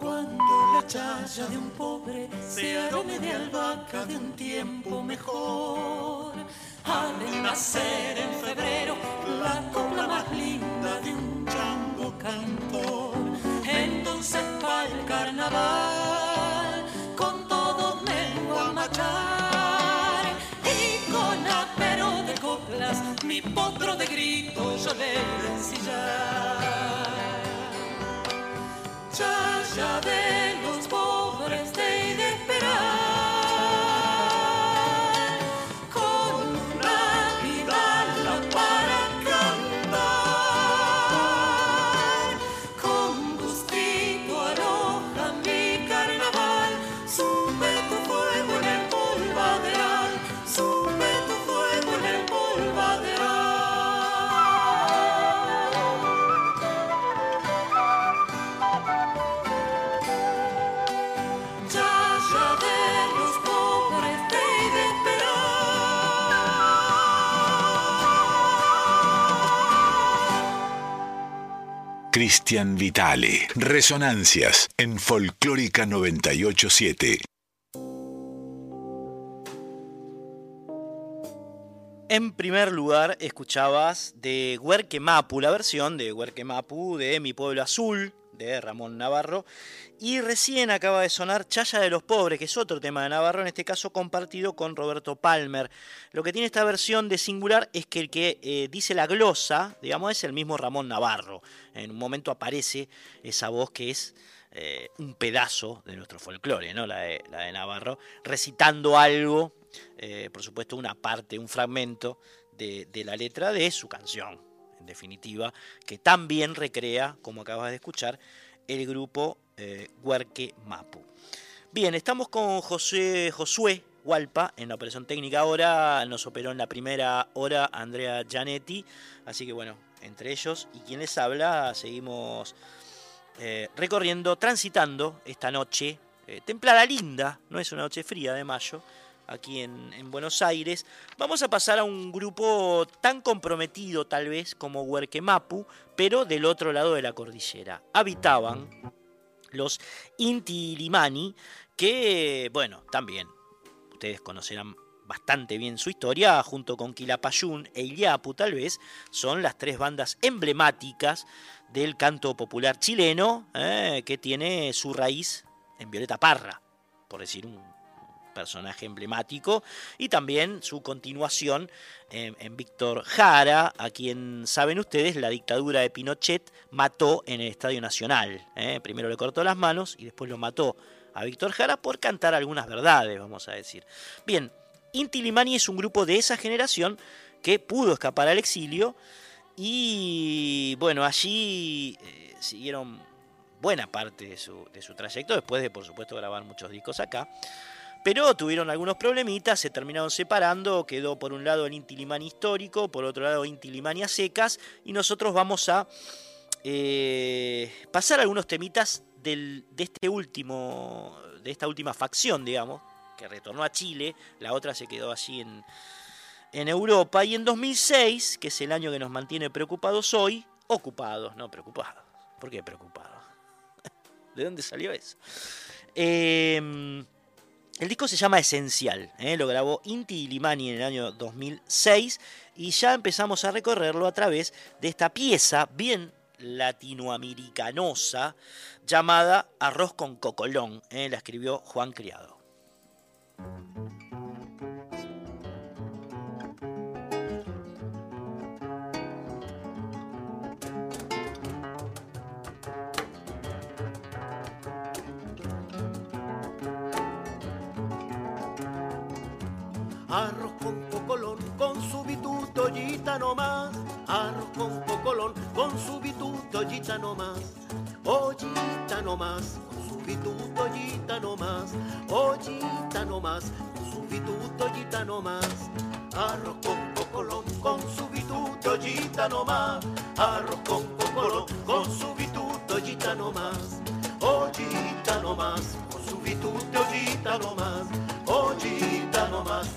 Cuando la chaya de un pobre se arome de albahaca de un tiempo mejor, de nacer en febrero la copla más linda de un chango cantor. Entonces para el carnaval potro de grito Cristian Vitale. Resonancias en Folclórica 987. En primer lugar, escuchabas de Huerque Mapu, la versión de Huerque Mapu de Mi Pueblo Azul, de Ramón Navarro. Y recién acaba de sonar Chaya de los Pobres, que es otro tema de Navarro, en este caso compartido con Roberto Palmer. Lo que tiene esta versión de singular es que el que eh, dice la glosa, digamos, es el mismo Ramón Navarro. En un momento aparece esa voz que es eh, un pedazo de nuestro folclore, ¿no? la, de, Navarro, recitando algo, eh, por supuesto una parte, un fragmento de, de la letra de su canción definitiva, que también recrea, como acabas de escuchar, el grupo eh, Huarque Mapu. Bien, estamos con José, Josué Hualpa en la operación técnica. Ahora, nos operó en la primera hora Andrea Gianetti, así que bueno, entre ellos y quien les habla, seguimos eh, recorriendo, transitando esta noche eh, templada linda, no es una noche fría de mayo, aquí en, Buenos Aires, vamos a pasar a un grupo tan comprometido tal vez como Huerquemapu, pero del otro lado de la cordillera. Habitaban los Inti Limani, que, bueno, también ustedes conocerán bastante bien su historia, junto con Quilapayún e Iliapu tal vez, son las tres bandas emblemáticas del canto popular chileno, eh, que tiene su raíz en Violeta Parra, por decir un, personaje emblemático, y también su continuación en, Víctor Jara, a quien, saben ustedes, la dictadura de Pinochet mató en el Estadio Nacional. ¿eh? Primero le cortó las manos y después lo mató a Víctor Jara por cantar algunas verdades, vamos a decir. Bien, Inti Limani es un grupo de esa generación que pudo escapar al exilio y bueno, allí eh, siguieron buena parte de su, de su trayecto, después de por supuesto grabar muchos discos acá. Pero tuvieron algunos problemitas, se terminaron separando, quedó por un lado el Inti histórico, por otro lado Inti Limani secas, y nosotros vamos a eh, pasar algunos temitas de este último, de esta última facción, digamos, que retornó a Chile, la otra se quedó allí en, en Europa, y en 2006, que es el año que nos mantiene preocupados hoy, ocupados, no preocupados. ¿Por qué preocupados? ¿De dónde salió eso? Eh, el disco se llama Esencial, ¿eh? lo grabó Inti Limani en el año 2006 y ya empezamos a recorrerlo a través de esta pieza bien latinoamericanosa llamada Arroz con Cocolón, ¿eh? la escribió Juan Criado. Bituto no más. Arroz con cocolón, con su bituto no más. Ollita no más, con su bituto no más. Ollita no más, con su bituto no más. Arroz con cocolón, con su bituto no más. Arroz con cocolón, con su bituto más. Ollita no más, con su bituto no más. Ollita no más más.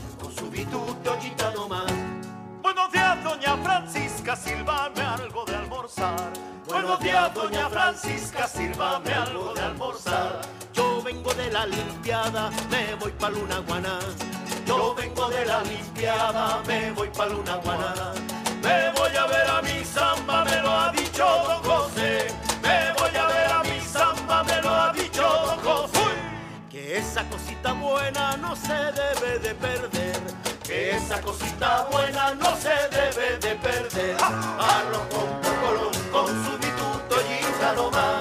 Buenos días, doña Francisca, sírvame algo de almorzar. Buenos días, doña Francisca, sírvame algo de almorzar. Yo vengo de la limpiada, me voy pa' Luna Guaná. Yo vengo de la limpiada, me voy pa' Luna Guaná. Me voy a ver a mi samba, me lo ha dicho don José. Me voy a ver a mi samba, me lo ha dicho don José. Que esa cosita buena no se debe de perder esa cosita buena no se debe de perder. Arroz con pocolón, con su bituto y más.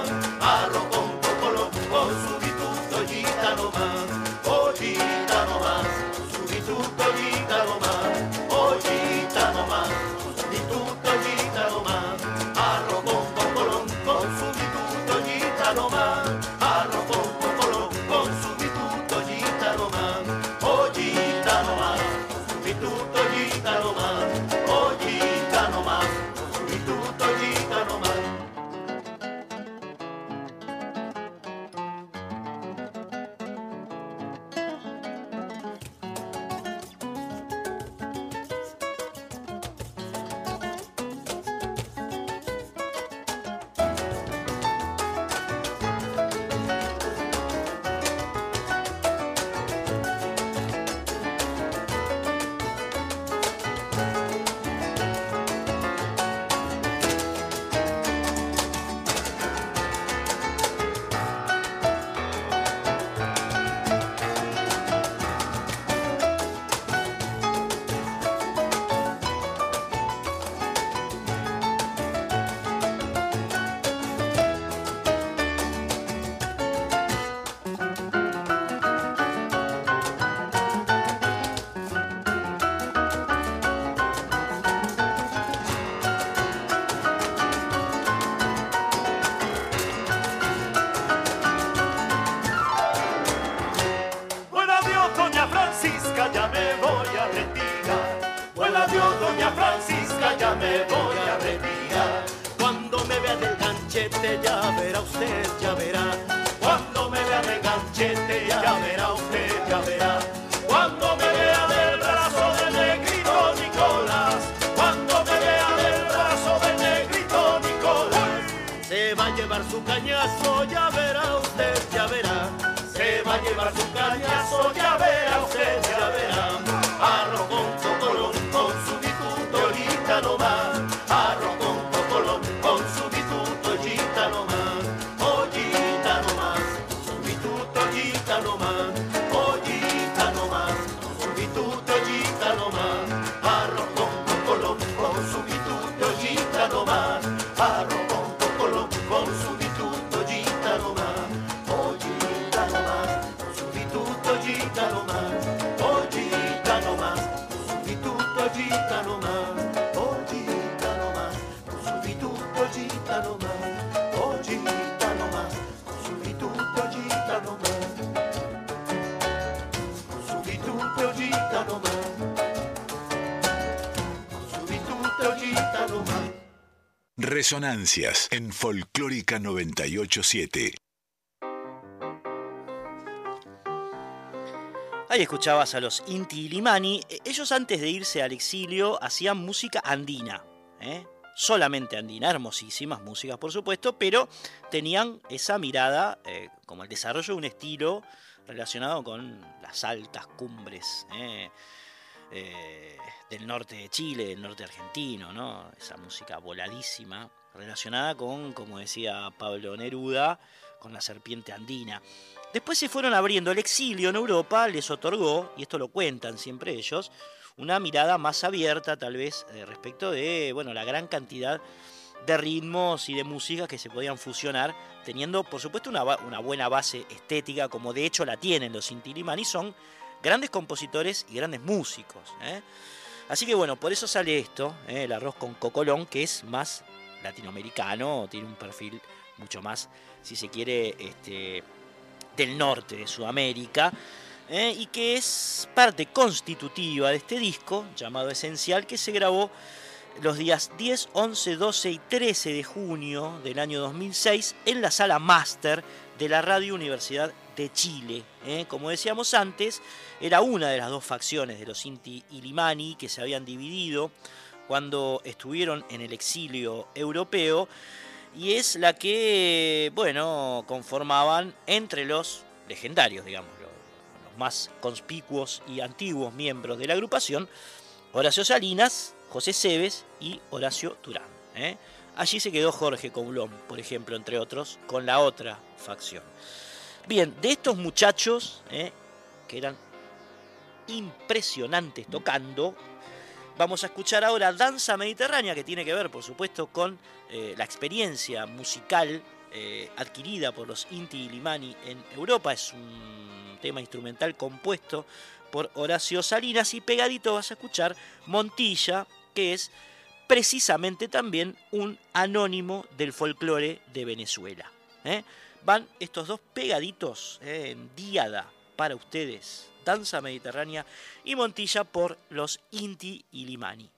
Resonancias en Folclórica 987. Ahí escuchabas a los Inti Limani. E- Ellos antes de irse al exilio hacían música andina. ¿eh? Solamente andina, hermosísimas músicas por supuesto, pero tenían esa mirada eh, como el desarrollo de un estilo relacionado con las altas cumbres ¿eh? Eh, del norte de Chile, del norte argentino, ¿no? Esa música voladísima relacionada con, como decía Pablo Neruda, con la serpiente andina. Después se fueron abriendo. El exilio en Europa les otorgó, y esto lo cuentan siempre ellos, una mirada más abierta tal vez eh, respecto de bueno, la gran cantidad de ritmos y de música que se podían fusionar, teniendo por supuesto una, una buena base estética, como de hecho la tienen los Inti Illimani, son grandes compositores y grandes músicos. ¿eh? Así que bueno, por eso sale esto, ¿eh? el arroz con cocolón, que es más latinoamericano, tiene un perfil mucho más, si se quiere, este, del norte de Sudamérica, ¿eh? y que es parte constitutiva de este disco llamado Esencial, que se grabó los días 10, 11, 12 y 13 de junio del año 2006 en la sala máster de la Radio Universidad de Chile. Como decíamos antes, era una de las dos facciones de los Inti y Limani que se habían dividido cuando estuvieron en el exilio europeo y es la que, bueno, conformaban entre los legendarios, digamos, los, más conspicuos y antiguos miembros de la agrupación, Horacio Salinas, José Cebes y Horacio Turán. ¿eh? Allí se quedó Jorge Coulomb, por ejemplo, entre otros, con la otra facción. Bien, de estos muchachos, ¿eh? que eran impresionantes tocando, vamos a escuchar ahora Danza Mediterránea, que tiene que ver, por supuesto, con eh, la experiencia musical eh, adquirida por los Inti y Limani en Europa. Es un tema instrumental compuesto por Horacio Salinas y pegadito vas a escuchar Montilla, que es precisamente también un anónimo del folclore de Venezuela. ¿eh? Van estos dos pegaditos en diada para ustedes. Danza Mediterránea y Montilla por los Inti y Limani.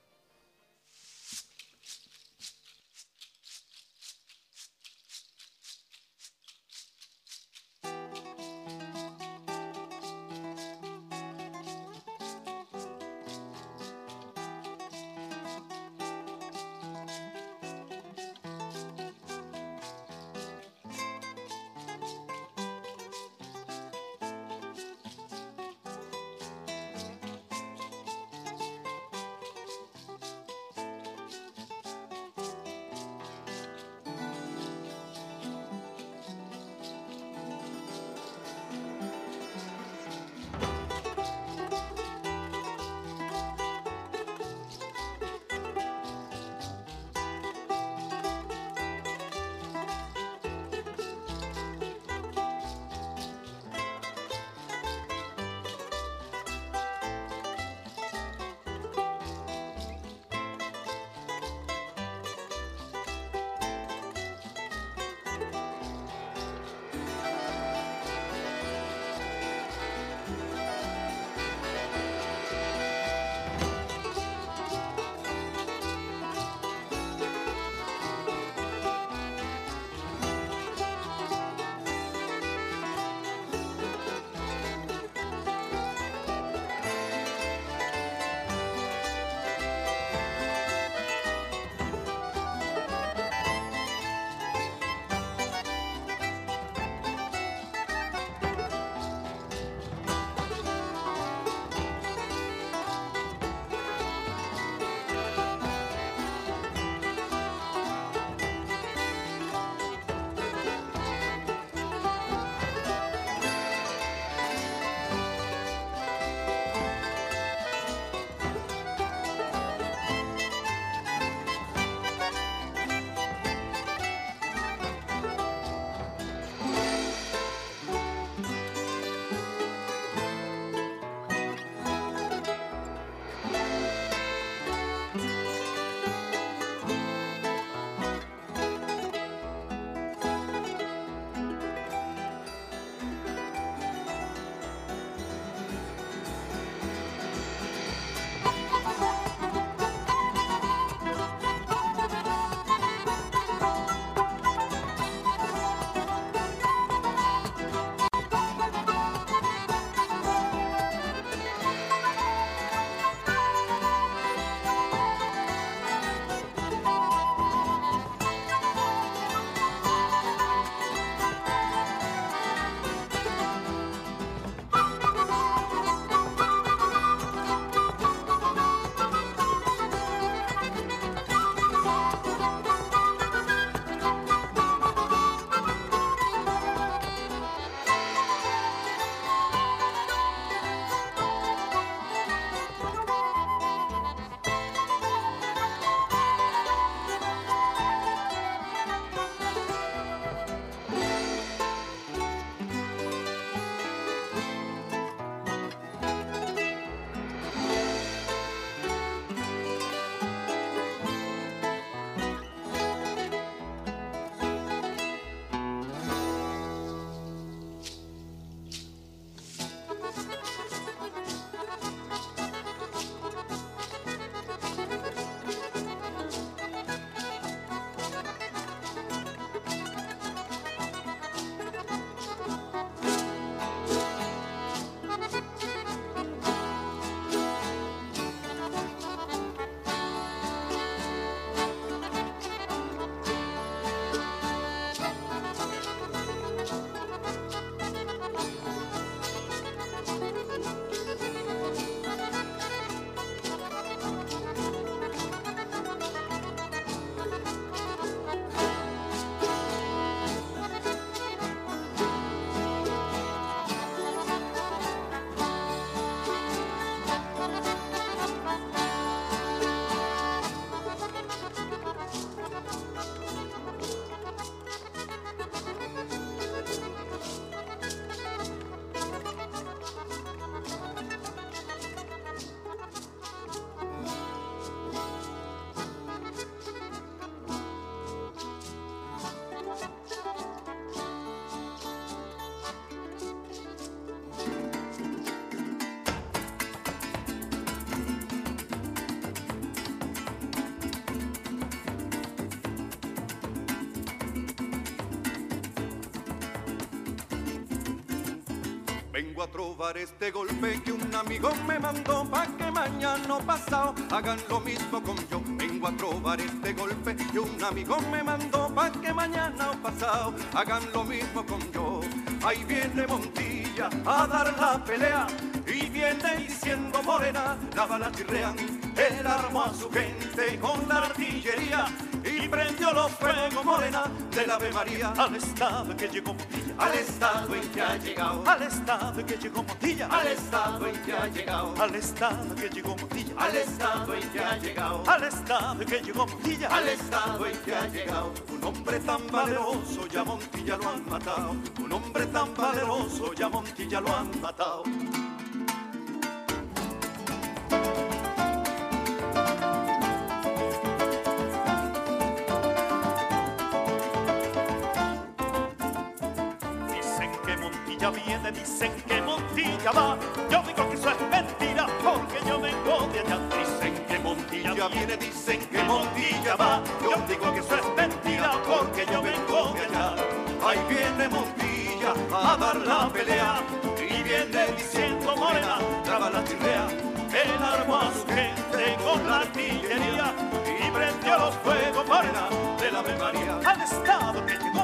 Vengo a trobar este golpe que un amigo me mandó pa' que mañana pasado hagan lo mismo con yo. Vengo a trobar este golpe que un amigo me mandó pa' que mañana pasado hagan lo mismo con yo. Ahí viene Montilla a dar la pelea y viene diciendo morena, la bala chirrean. Él armó a su gente con la artillería y prendió los fuegos morena del Ave María al estado que llegó al estado en que ha llegado, al estado que llegó Montilla, al estado en que ha llegado, al estado que llegó Montilla, al estado en que ha llegado, al estado que llegó Montilla, al estado en que ha llegado. Un hombre tan valeroso ya Montilla lo han matado, un hombre tan valeroso ya Montilla lo han matado. Montilla viene, dicen que Montilla va. Yo digo que eso es mentira, porque yo vengo de allá. Dicen que Montilla viene, dicen que Montilla va. Yo digo que eso es mentira, porque yo vengo de allá. Ahí viene Montilla a dar la pelea. Y viene diciendo morena, traba la tirrea. Él armó a su gente con la artillería y prendió los fuegos morena de la María. Al estado que llegó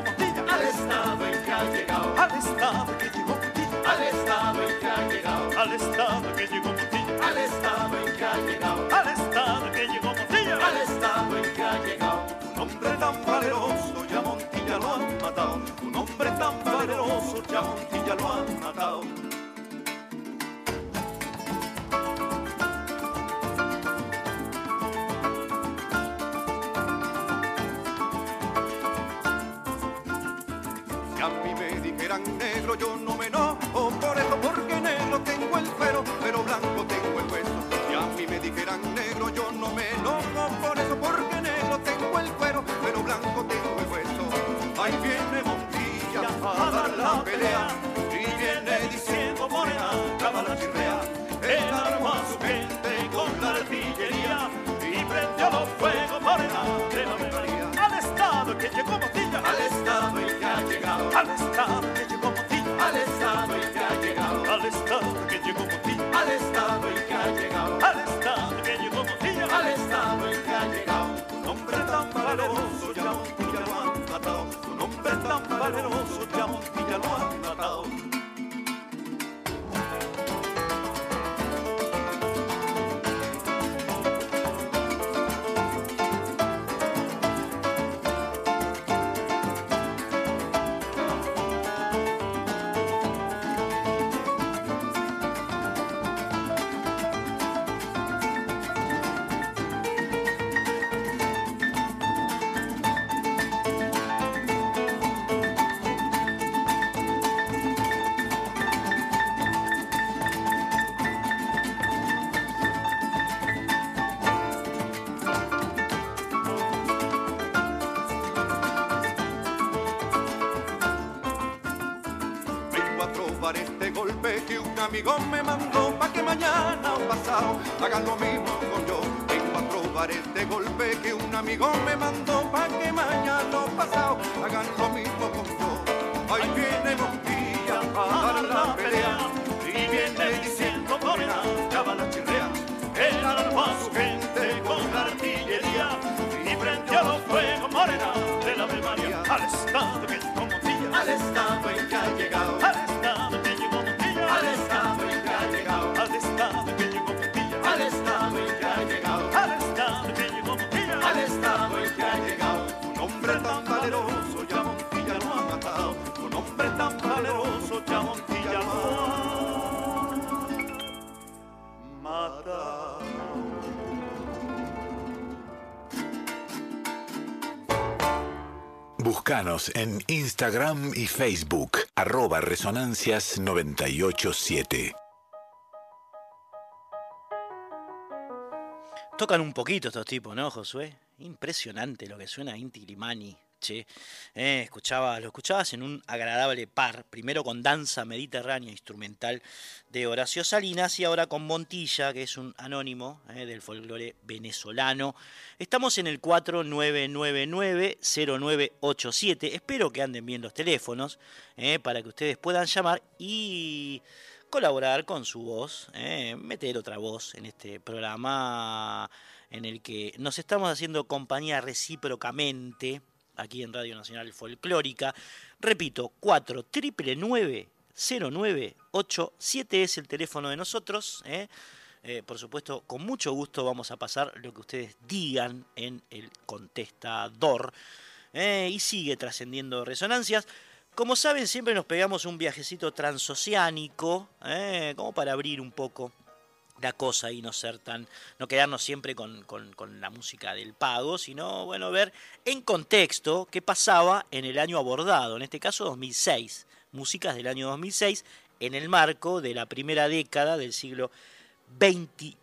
estado en que ha llegado, al estado que llegó Montilla, al estado en que ha llegado, al estado que llegó Montilla, al estado en que ha llegado, al estado que llegó Montilla, al estado en que ha llegado. Un hombre tan valeroso ya Montilla lo han matado, un hombre tan valeroso ya Montilla lo han matado. Pero, blanco tengo el hueso. Y a mí me dijeran negro, yo no me enojo por eso, porque negro tengo el pero, pero blanco tengo el hueso. Ahí viene Montilla a dar la pelea, y viene diciendo morena, la chirrea. Él armó a su gente con la artillería, y prendió los fuegos morena de la María. Al estado que llegó Montilla, al estado en que ha llegado, al estado valeroso ya Montilla lo han matado, un hombre tan valeroso ya Montilla lo han matado. Amigo me mandó pa' que mañana o pasado hagan lo mismo con yo. Ahí viene Montilla a dar la pelea. y viene diciendo morena, la chirrea. Él armó a su gente con la artillería. Y prendió los fuegos morena de la Ave María al estado En Instagram y Facebook, arroba Resonancias 987. Tocan un poquito estos tipos, ¿no, Josué? Impresionante lo que suena Inti Grimani. Eh, escuchaba, lo escuchabas en un agradable par, primero con Danza Mediterránea Instrumental de Horacio Salinas y ahora con Montilla, que es un anónimo eh, del folclore venezolano. Estamos en el 4999-0987. Espero que anden bien los teléfonos eh, para que ustedes puedan llamar y colaborar con su voz, meter otra voz en este programa en el que nos estamos haciendo compañía recíprocamente aquí en Radio Nacional Folclórica. Repito, 4 0987 es el teléfono de nosotros. ¿eh? Eh, por supuesto, con mucho gusto vamos a pasar lo que ustedes digan en el contestador. ¿eh? y sigue trascendiendo resonancias. Como saben, siempre nos pegamos un viajecito transoceánico, como para abrir un poco la cosa y no ser tan, no quedarnos siempre con, la música del pago, sino, bueno, ver en contexto qué pasaba en el año abordado, en este caso 2006, músicas del año 2006, en el marco de la primera década del siglo XXI.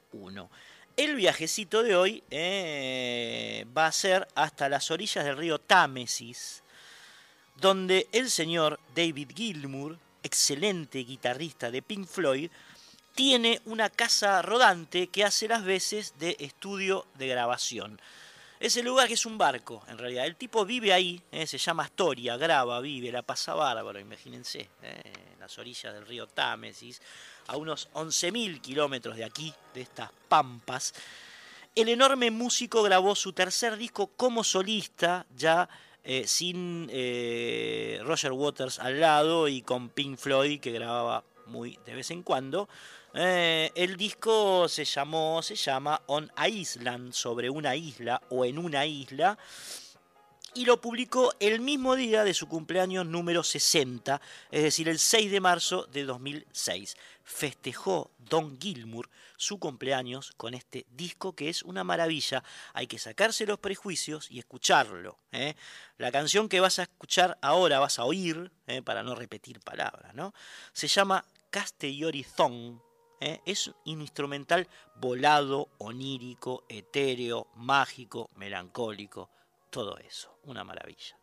El viajecito de hoy eh, va a ser hasta las orillas del río Támesis, donde el señor David Gilmour, excelente guitarrista de Pink Floyd, tiene una casa rodante que hace las veces de estudio de grabación. Ese lugar que es un barco, en realidad. El tipo vive ahí, eh, se llama Astoria, graba, vive, la pasa bárbaro, imagínense, eh, en las orillas del río Támesis, a unos 11.000 kilómetros de aquí, de estas pampas. El enorme músico grabó su tercer disco como solista, ya eh, sin Roger Waters al lado y con Pink Floyd, que grababa muy de vez en cuando. Eh, el disco se llamó, se llama On Island, sobre una isla o en una isla, y lo publicó el mismo día de su cumpleaños número 60, es decir, el 6 de marzo de 2006. Festejó Don Gilmour su cumpleaños con este disco que es una maravilla. Hay que sacarse los prejuicios y escucharlo. ¿eh? La canción que vas a escuchar ahora, vas a oír, ¿eh? para no repetir palabras, ¿no? se llama Castellorizón ¿eh? Es un instrumental volado, onírico, etéreo, mágico, melancólico, todo eso, una maravilla.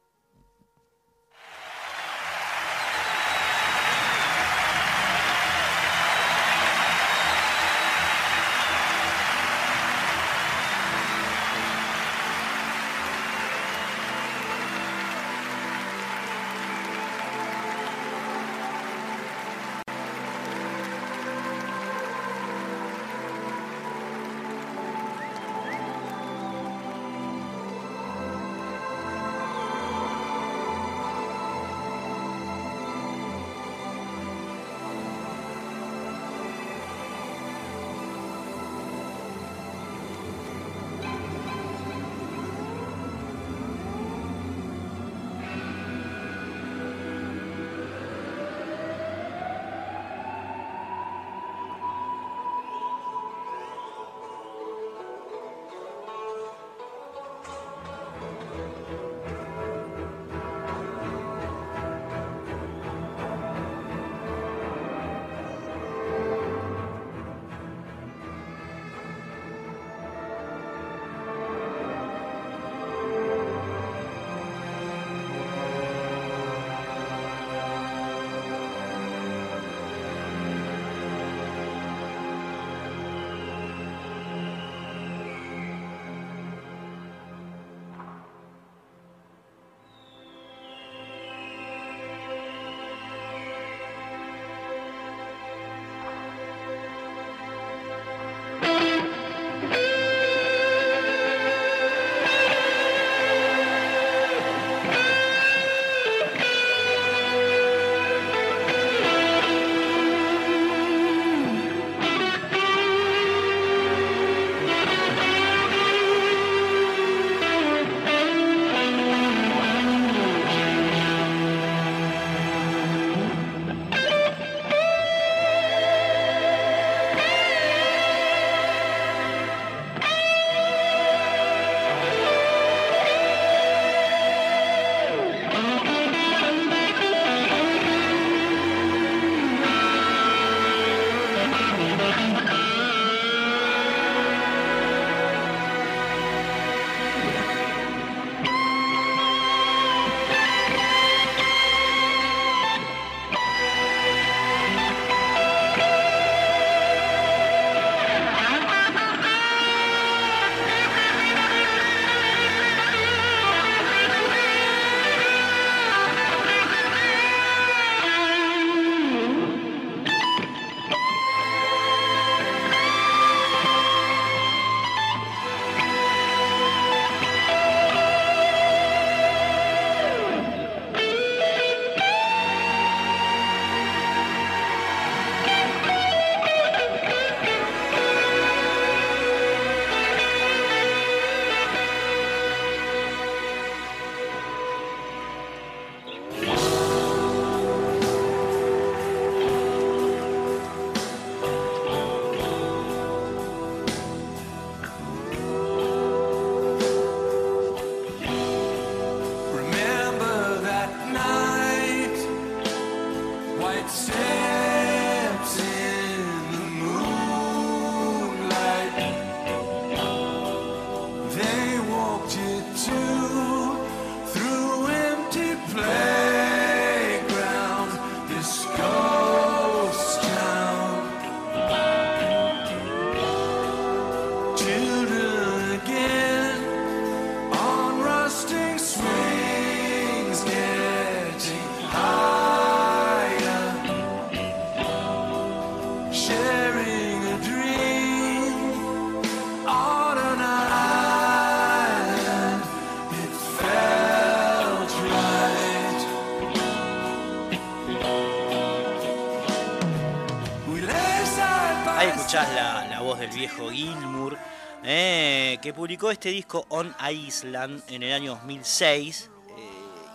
Este disco On Island en el año 2006 eh,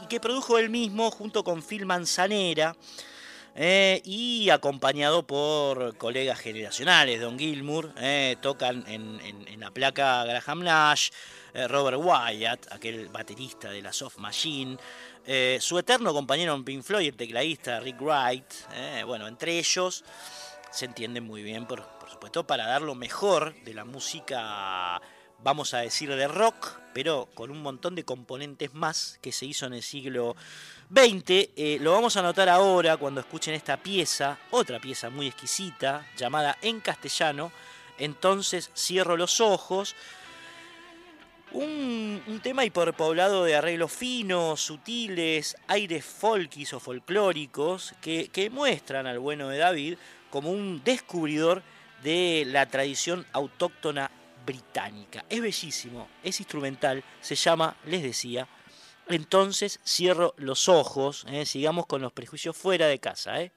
y que produjo él mismo junto con Phil Manzanera. Eh, y acompañado por colegas generacionales, Don Gilmour, tocan en, la placa Graham Nash, Robert Wyatt, aquel baterista de la Soft Machine, su eterno compañero en Pink Floyd, el tecladista Rick Wright, bueno, entre ellos se entiende muy bien, por, supuesto, para dar lo mejor de la música, vamos a decir, de rock, pero con un montón de componentes más que se hizo en el siglo XX. Eh, lo vamos a notar ahora cuando escuchen esta pieza, otra pieza muy exquisita, llamada en castellano, entonces cierro los ojos. Un, un, tema hiperpoblado de arreglos finos, sutiles, aires folkis o folclóricos que, que muestran al bueno de David como un descubridor de la tradición autóctona británica. Es bellísimo, es instrumental, se llama, les decía, entonces cierro los ojos, ¿eh? sigamos con los prejuicios fuera de casa, ¿eh?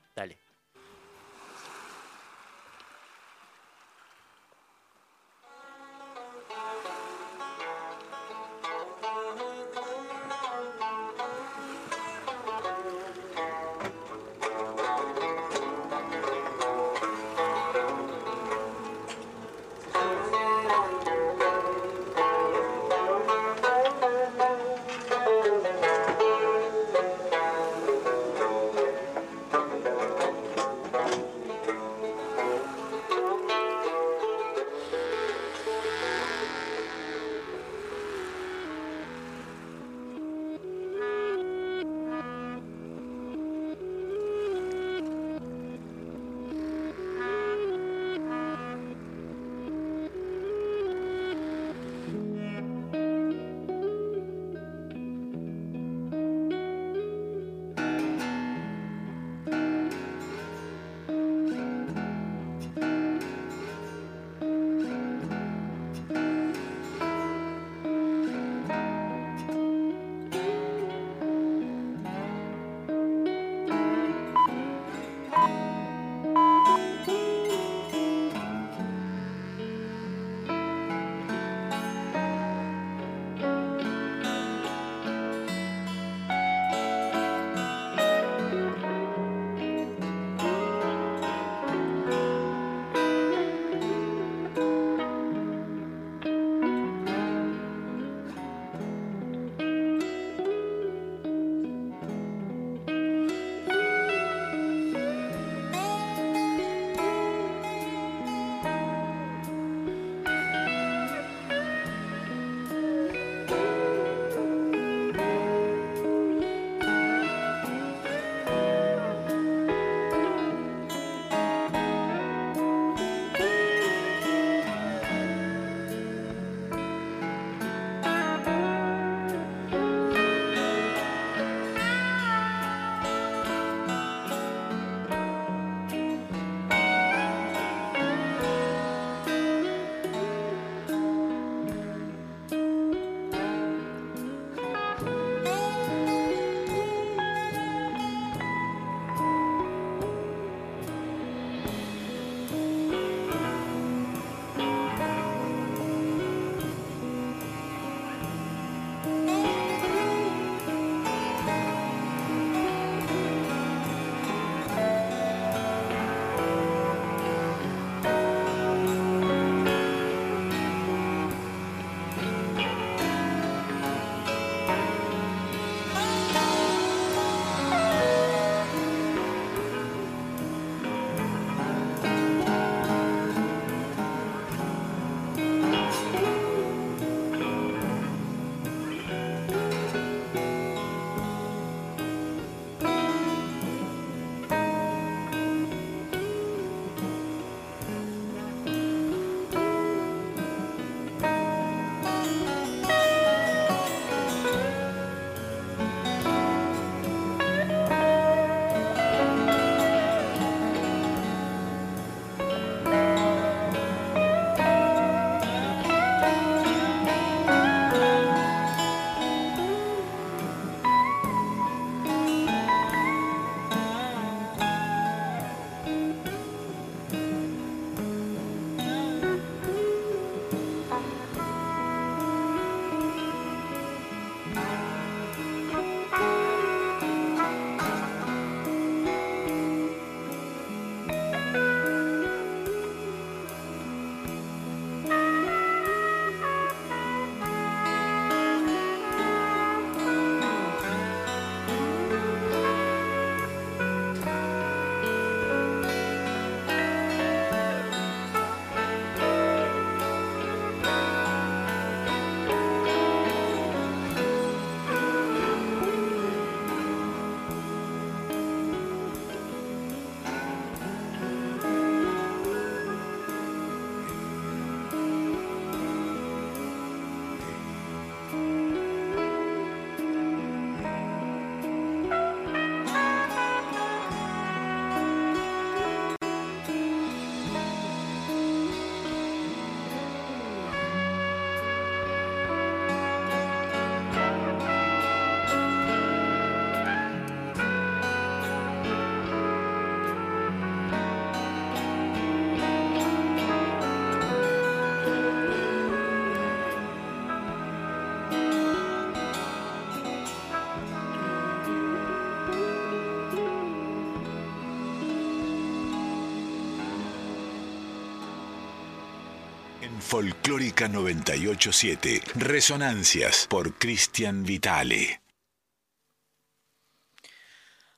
Folclórica 987. Resonancias por Cristian Vitale.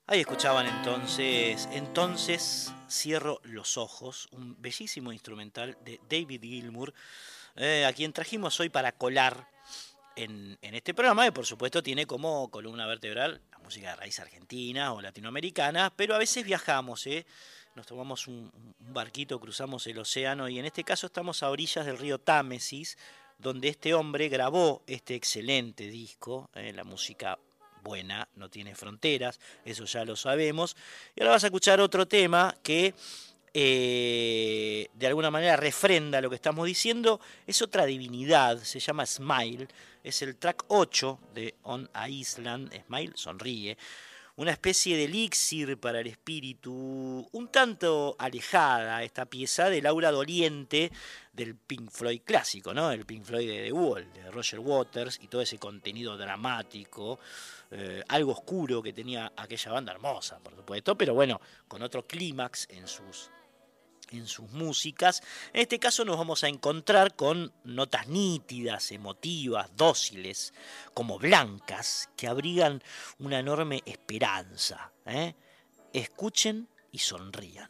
Ahí escuchaban entonces, entonces cierro los ojos, un bellísimo instrumental de David Gilmour, eh, a quien trajimos hoy para colar en, este programa, y por supuesto tiene como columna vertebral la música de raíz argentina o latinoamericana, pero a veces viajamos, ¿eh? Nos tomamos un, barquito, cruzamos el océano y en este caso estamos a orillas del río Támesis, donde este hombre grabó este excelente disco, eh, la música buena, no tiene fronteras, eso ya lo sabemos. Y ahora vas a escuchar otro tema que eh, de alguna manera refrenda lo que estamos diciendo, es otra divinidad, se llama Smile, es el track 8 de On Island, Smile sonríe, una especie de elixir para el espíritu, un tanto alejada esta pieza del aura doliente del Pink Floyd clásico, ¿no? El Pink Floyd de The Wall, de Roger Waters y todo ese contenido dramático, eh, algo oscuro que tenía aquella banda hermosa, por supuesto, pero bueno, con otro clímax en sus en sus músicas. En este caso nos vamos a encontrar con notas nítidas, emotivas, dóciles, como blancas, que abrigan una enorme esperanza. ¿eh? Escuchen y sonrían.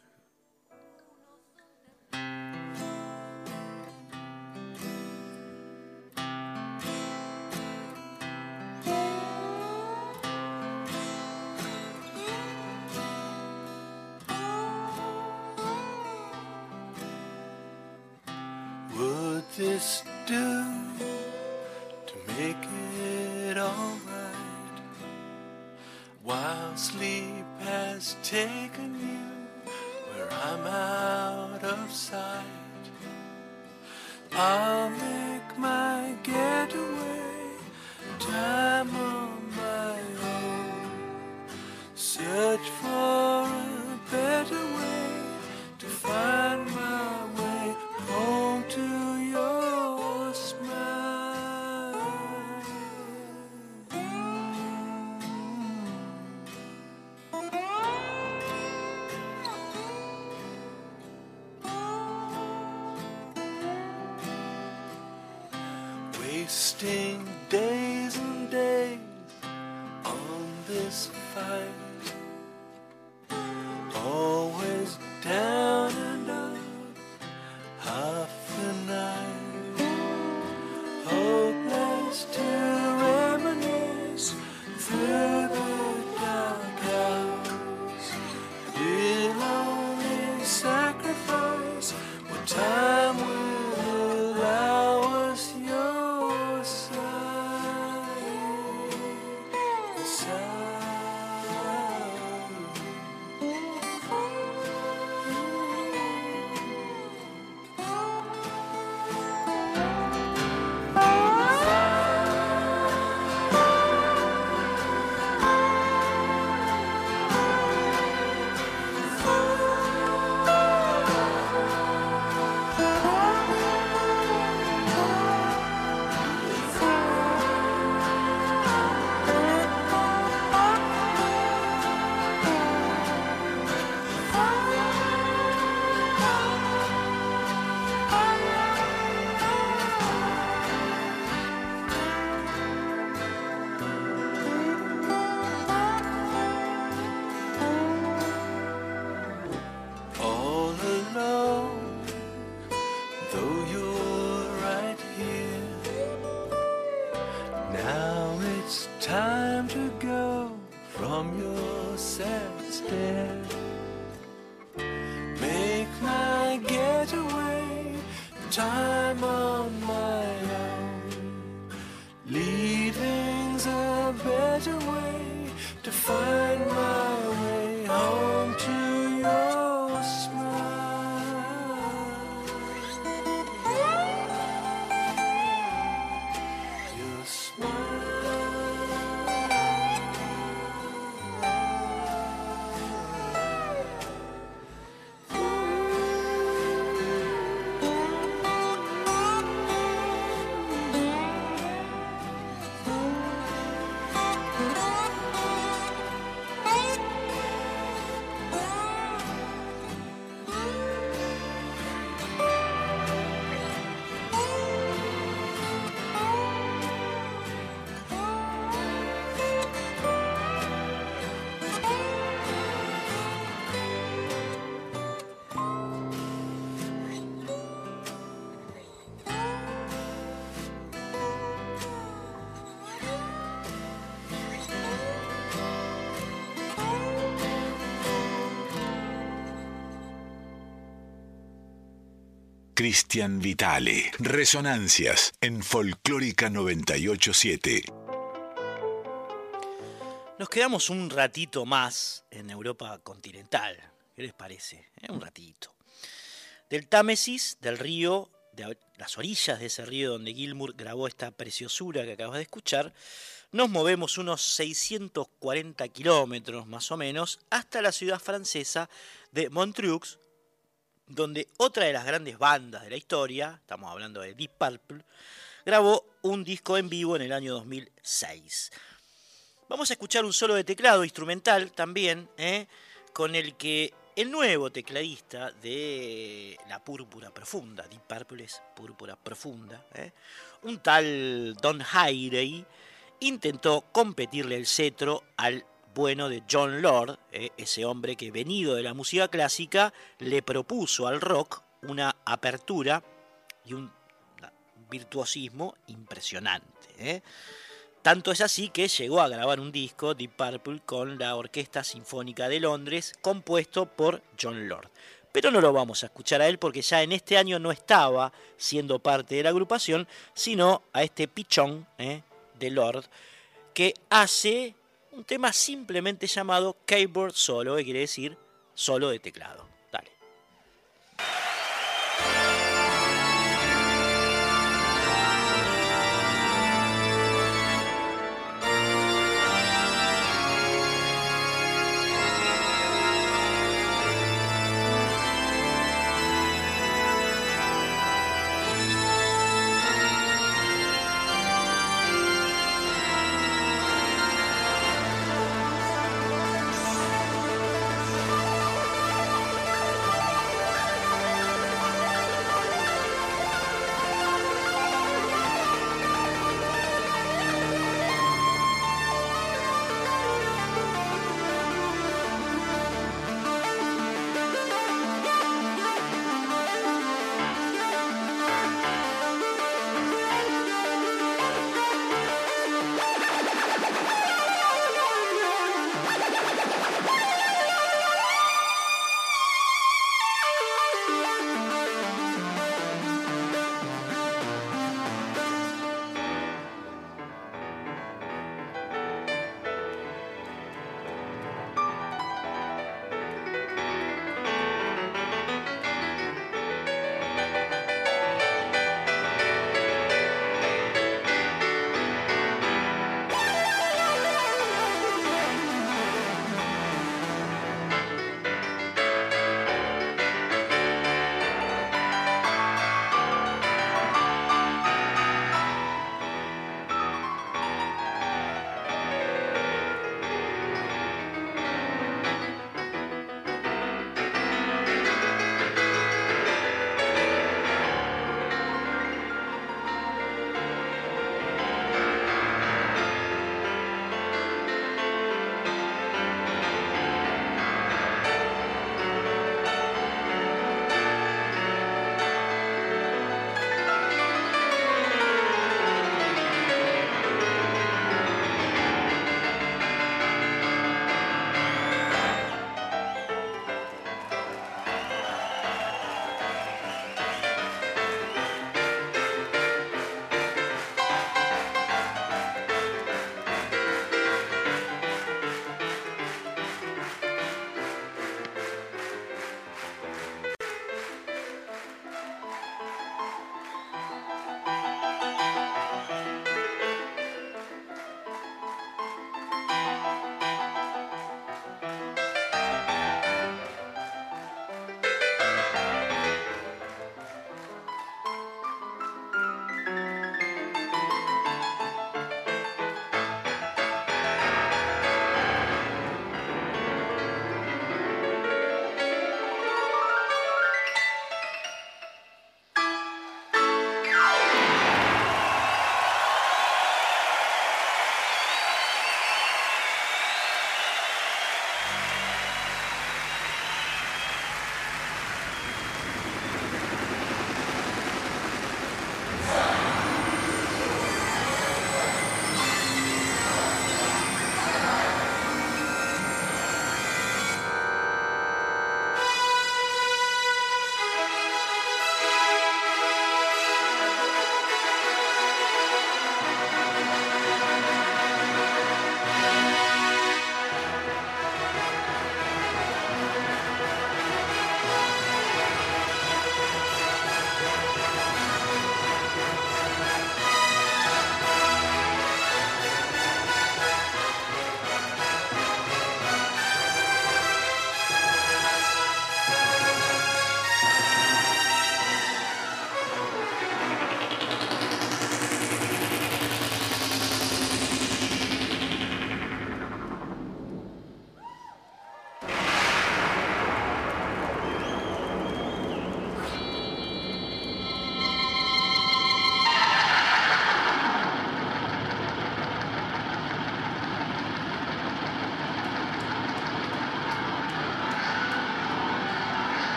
This do to make it alright? While sleep has taken you where I'm out of sight, I'll make my getaway time on my own. Search for a better way to find my away to find. Cristian Vitale. Resonancias en Folclórica 987. Nos quedamos un ratito más en Europa continental. ¿Qué les parece? Eh, un ratito. Del Támesis, del río, de las orillas de ese río donde Gilmour grabó esta preciosura que acabas de escuchar, nos movemos unos 640 kilómetros más o menos hasta la ciudad francesa de Montreux, donde otra de las grandes bandas de la historia, estamos hablando de Deep Purple, grabó un disco en vivo en el año 2006. Vamos a escuchar un solo de teclado instrumental también, ¿eh? con el que el nuevo tecladista de La Púrpura Profunda, Deep Purple es Púrpura Profunda, ¿eh? un tal Don Hairey, intentó competirle el cetro al bueno de John Lord, eh, ese hombre que venido de la música clásica le propuso al rock una apertura y un virtuosismo impresionante. ¿eh? Tanto es así que llegó a grabar un disco, Deep Purple, con la Orquesta Sinfónica de Londres, compuesto por John Lord. Pero no lo vamos a escuchar a él porque ya en este año no estaba siendo parte de la agrupación, sino a este pichón ¿eh? de Lord, que hace un tema simplemente llamado keyboard solo, que quiere decir solo de teclado. Dale.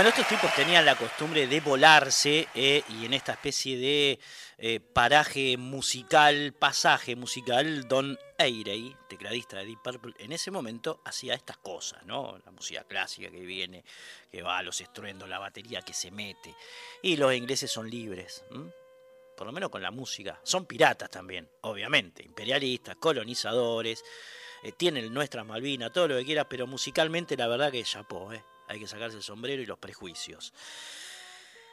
Bueno, estos tipos tenían la costumbre de volarse eh, y en esta especie de eh, paraje musical, pasaje musical, Don Airey, tecladista de Deep Purple, en ese momento hacía estas cosas, ¿no? La música clásica que viene, que va a los estruendos, la batería que se mete. Y los ingleses son libres, por lo menos con la música. Son piratas también, obviamente, imperialistas, colonizadores, eh, tienen nuestras Malvinas, todo lo que quieras, pero musicalmente la verdad que chapó, ¿eh? Hay que sacarse el sombrero y los prejuicios.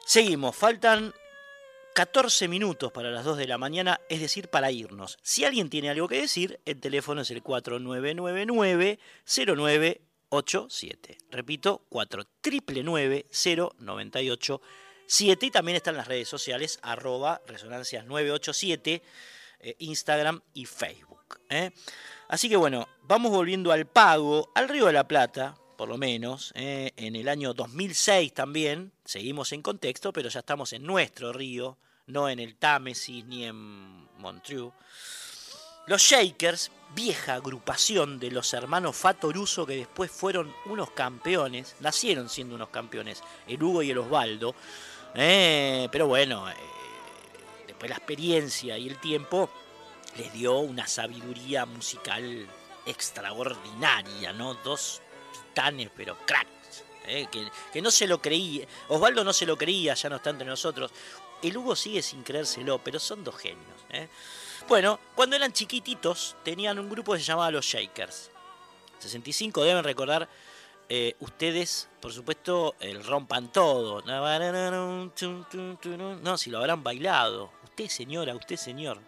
Seguimos, faltan 14 minutos para las 2 de la mañana, es decir, para irnos. Si alguien tiene algo que decir, el teléfono es el 4999-0987. Repito, 4999-0987. Y también están las redes sociales, arroba resonancias987, eh, Instagram y Facebook. ¿eh? Así que bueno, vamos volviendo al pago, al Río de la Plata, por lo menos, eh, en el año 2006 también, seguimos en contexto, pero ya estamos en nuestro río, no en el Támesis ni en Montreux. Los Shakers, vieja agrupación de los hermanos Fatoruso que después fueron unos campeones, nacieron siendo unos campeones, el Hugo y el Osvaldo, eh, pero bueno, eh, después la experiencia y el tiempo les dio una sabiduría musical extraordinaria, ¿no? Dos pero cracks, ¿eh? que, no se lo creía. Osvaldo no se lo creía, ya no está entre nosotros. El Hugo sigue sin creérselo, pero son dos genios. ¿eh? Bueno, cuando eran chiquititos tenían un grupo que se llamaba Los Shakers. 65 deben recordar eh, ustedes, por supuesto, el rompan todo. No, si lo habrán bailado. Usted señora, usted señor.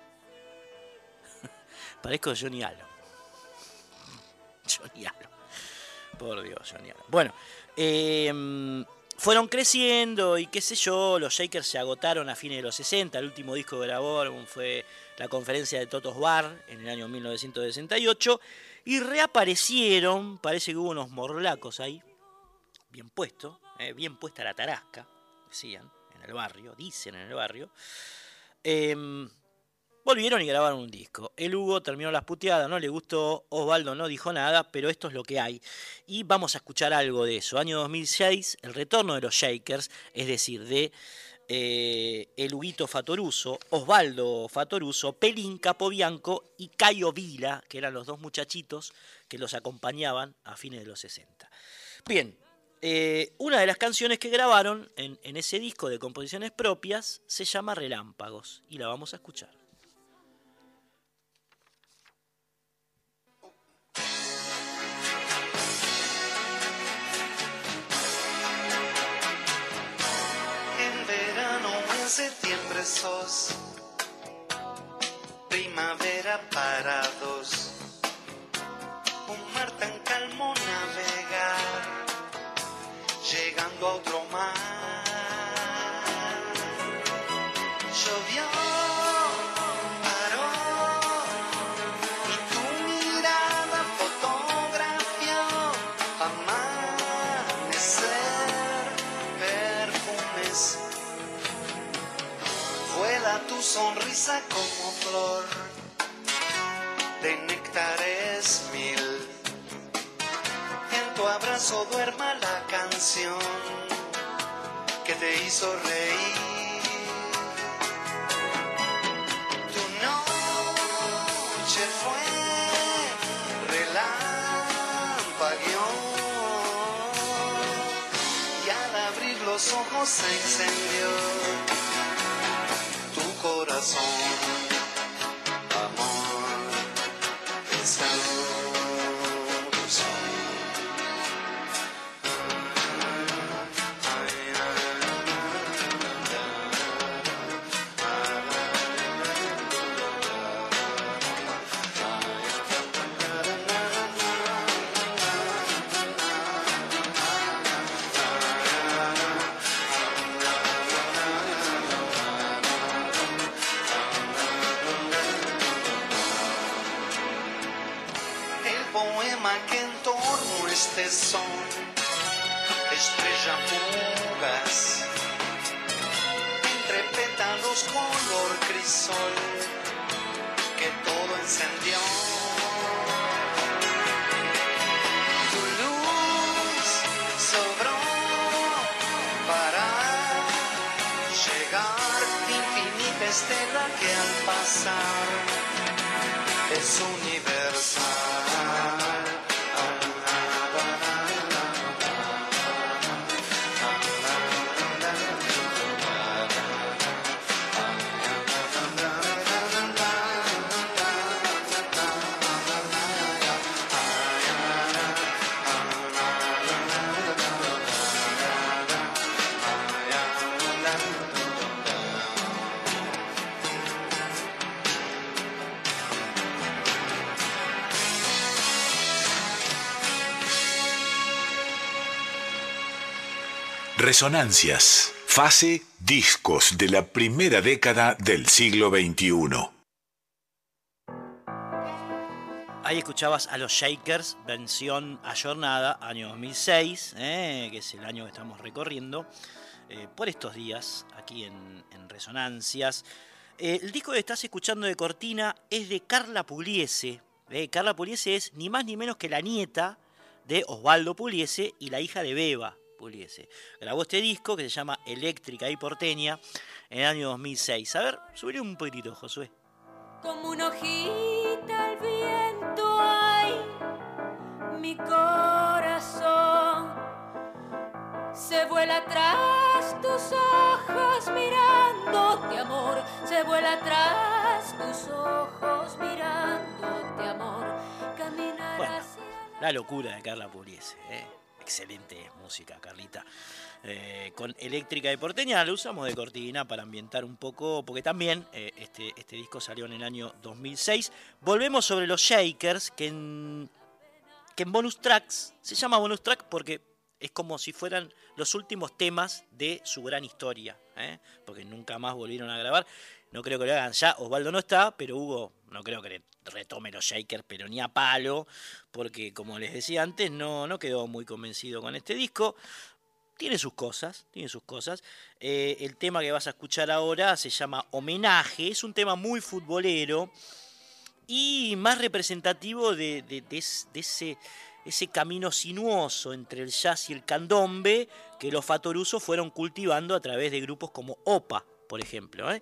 Parezco Johnny Allen. Johnny Allen. Por Dios, Bueno, em, fueron creciendo y qué sé yo, los Shakers se agotaron a fines de los 60, el último disco que grabaron fue la conferencia de Totos Bar en el año 1968 y reaparecieron, parece que hubo unos morlacos ahí, bien puesto, eh, bien puesta la tarasca, decían en el barrio, dicen en el barrio. Em, Volvieron y grabaron un disco. El Hugo terminó las puteadas, no le gustó, Osvaldo no dijo nada, pero esto es lo que hay. Y vamos a escuchar algo de eso. Año 2006, el retorno de los Shakers, es decir, de eh, el Huguito Fatoruso, Osvaldo Fatoruso, Pelín Capobianco y Cayo Vila, que eran los dos muchachitos que los acompañaban a fines de los 60. Bien, eh, una de las canciones que grabaron en ese disco de composiciones propias se llama Relámpagos y la vamos a escuchar. Primavera para como flor de néctares mil. En tu abrazo duerma la canción que te hizo reír. Tu noche fue relampagueó y al abrir los ojos se encendió corazón. Resonancias, fase discos de la primera década del siglo XXI. Ahí escuchabas a los Shakers, versión ayornada, año 2006, eh, que es el año que estamos recorriendo, eh, por estos días, aquí en, Resonancias. Eh, el disco que estás escuchando de Cortina es de Carla Pugliese. Carla Pugliese es ni más ni menos que la nieta de Osvaldo Pugliese y la hija de Beba. Puliese. Grabó este disco que se llama Eléctrica y Porteña en el año 2006. A ver, subiré un poquitito, Josué. Como una hojita al viento hay mi corazón. Se vuela atrás tus ojos mirándote, amor. Se vuela atrás tus ojos mirándote, amor. Caminar hacia la locura de Carla Puliese, ¿eh? Excelente música, Carlita. Eh, con Eléctrica y Porteña lo usamos de cortina para ambientar un poco, porque también eh, este, este disco salió en el año 2006. Volvemos sobre los Shakers, que en, que en bonus tracks, se llama bonus track porque es como si fueran los últimos temas de su gran historia, ¿eh? porque nunca más volvieron a grabar. No creo que lo hagan ya. Osvaldo no está, pero Hugo no creo que retome los Shakers, pero ni a palo, porque como les decía antes, no, no quedó muy convencido con este disco. Tiene sus cosas, tiene sus cosas. Eh, el tema que vas a escuchar ahora se llama Homenaje, es un tema muy futbolero y más representativo de, ese, camino sinuoso entre el jazz y el candombe que los fatorusos fueron cultivando a través de grupos como OPA, por ejemplo. ¿eh?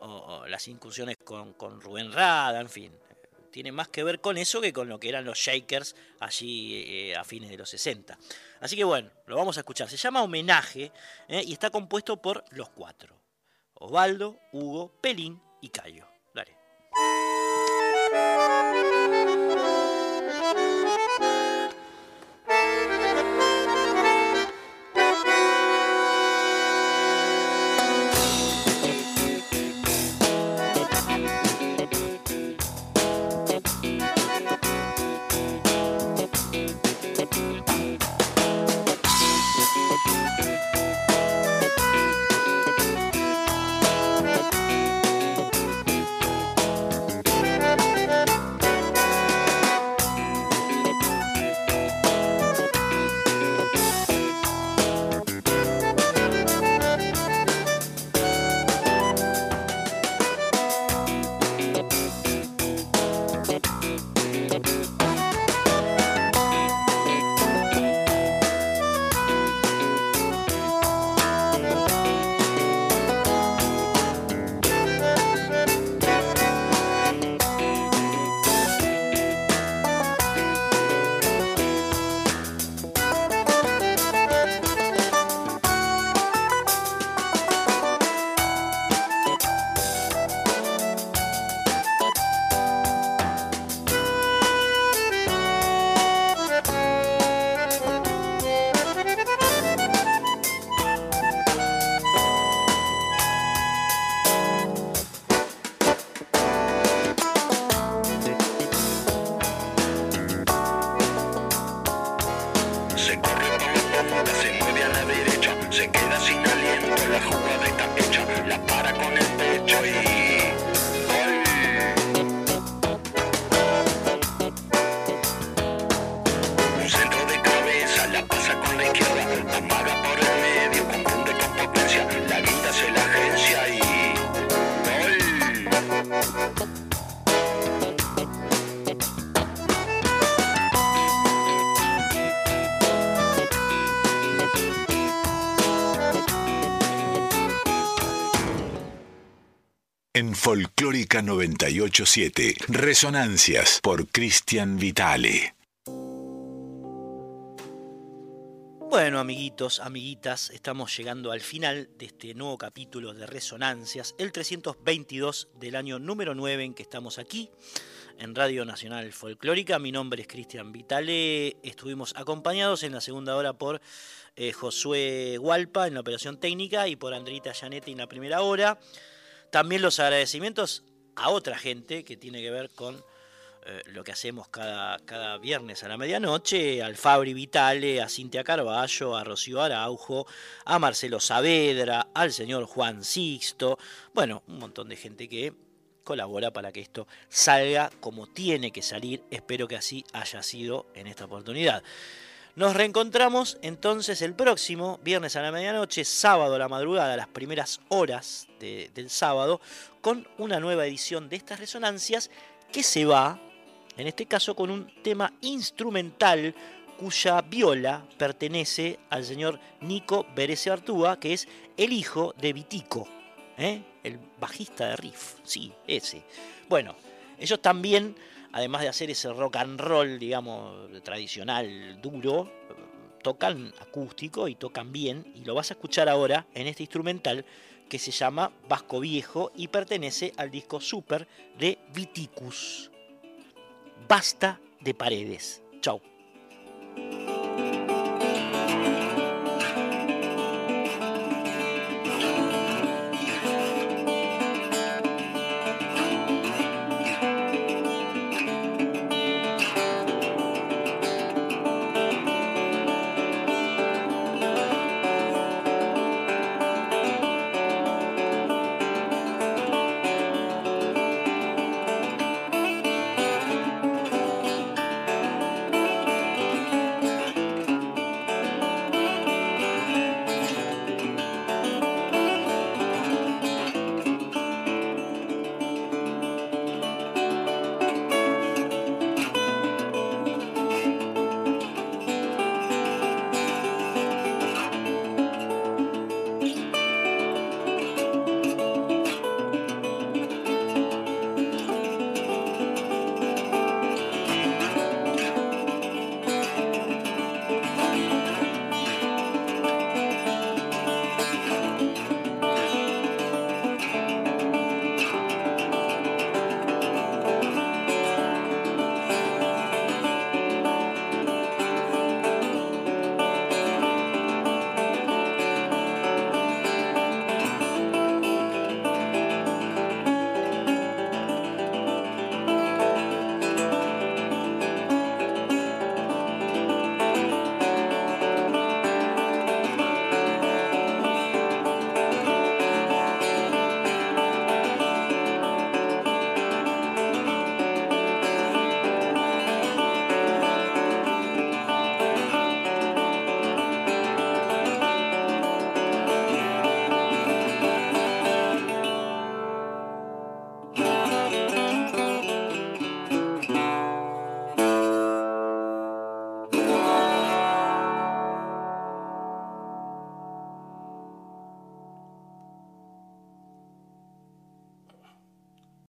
O, las incursiones con, Rubén Rada, en fin. Tiene más que ver con eso que con lo que eran los Shakers allí eh, a fines de los 60. Así que bueno, lo vamos a escuchar. Se llama Homenaje eh, y está compuesto por los cuatro. Osvaldo, Hugo, Pelín y Cayo. Dale. Folclórica 987. Resonancias por Cristian Vitale. Bueno, amiguitos, amiguitas, estamos llegando al final de este nuevo capítulo de Resonancias, el 322 del año número 9 en que estamos aquí en Radio Nacional Folclórica. Mi nombre es Cristian Vitale. Estuvimos acompañados en la segunda hora por eh, Josué Hualpa en la operación técnica y por Andrita Janetti en la primera hora. También los agradecimientos a otra gente que tiene que ver con eh, lo que hacemos cada, cada viernes a la medianoche, al Fabri Vitale, a Cintia Carballo, a Rocío Araujo, a Marcelo Saavedra, al señor Juan Sixto, bueno, un montón de gente que colabora para que esto salga como tiene que salir, espero que así haya sido en esta oportunidad. Nos reencontramos entonces el próximo viernes a la medianoche, sábado a la madrugada, las primeras horas del sábado, con una nueva edición de estas resonancias que se va en este caso con un tema instrumental cuya viola pertenece al señor Nico Berese Artúa, que es el hijo de Vitico, ¿eh? el bajista de Riff, sí, ese. Bueno, ellos también, además de hacer ese rock and roll, digamos, tradicional, duro, tocan acústico y tocan bien, y lo vas a escuchar ahora en este instrumental que se llama Vasco Viejo y pertenece al disco Super de Viticus. Basta de paredes. Chau.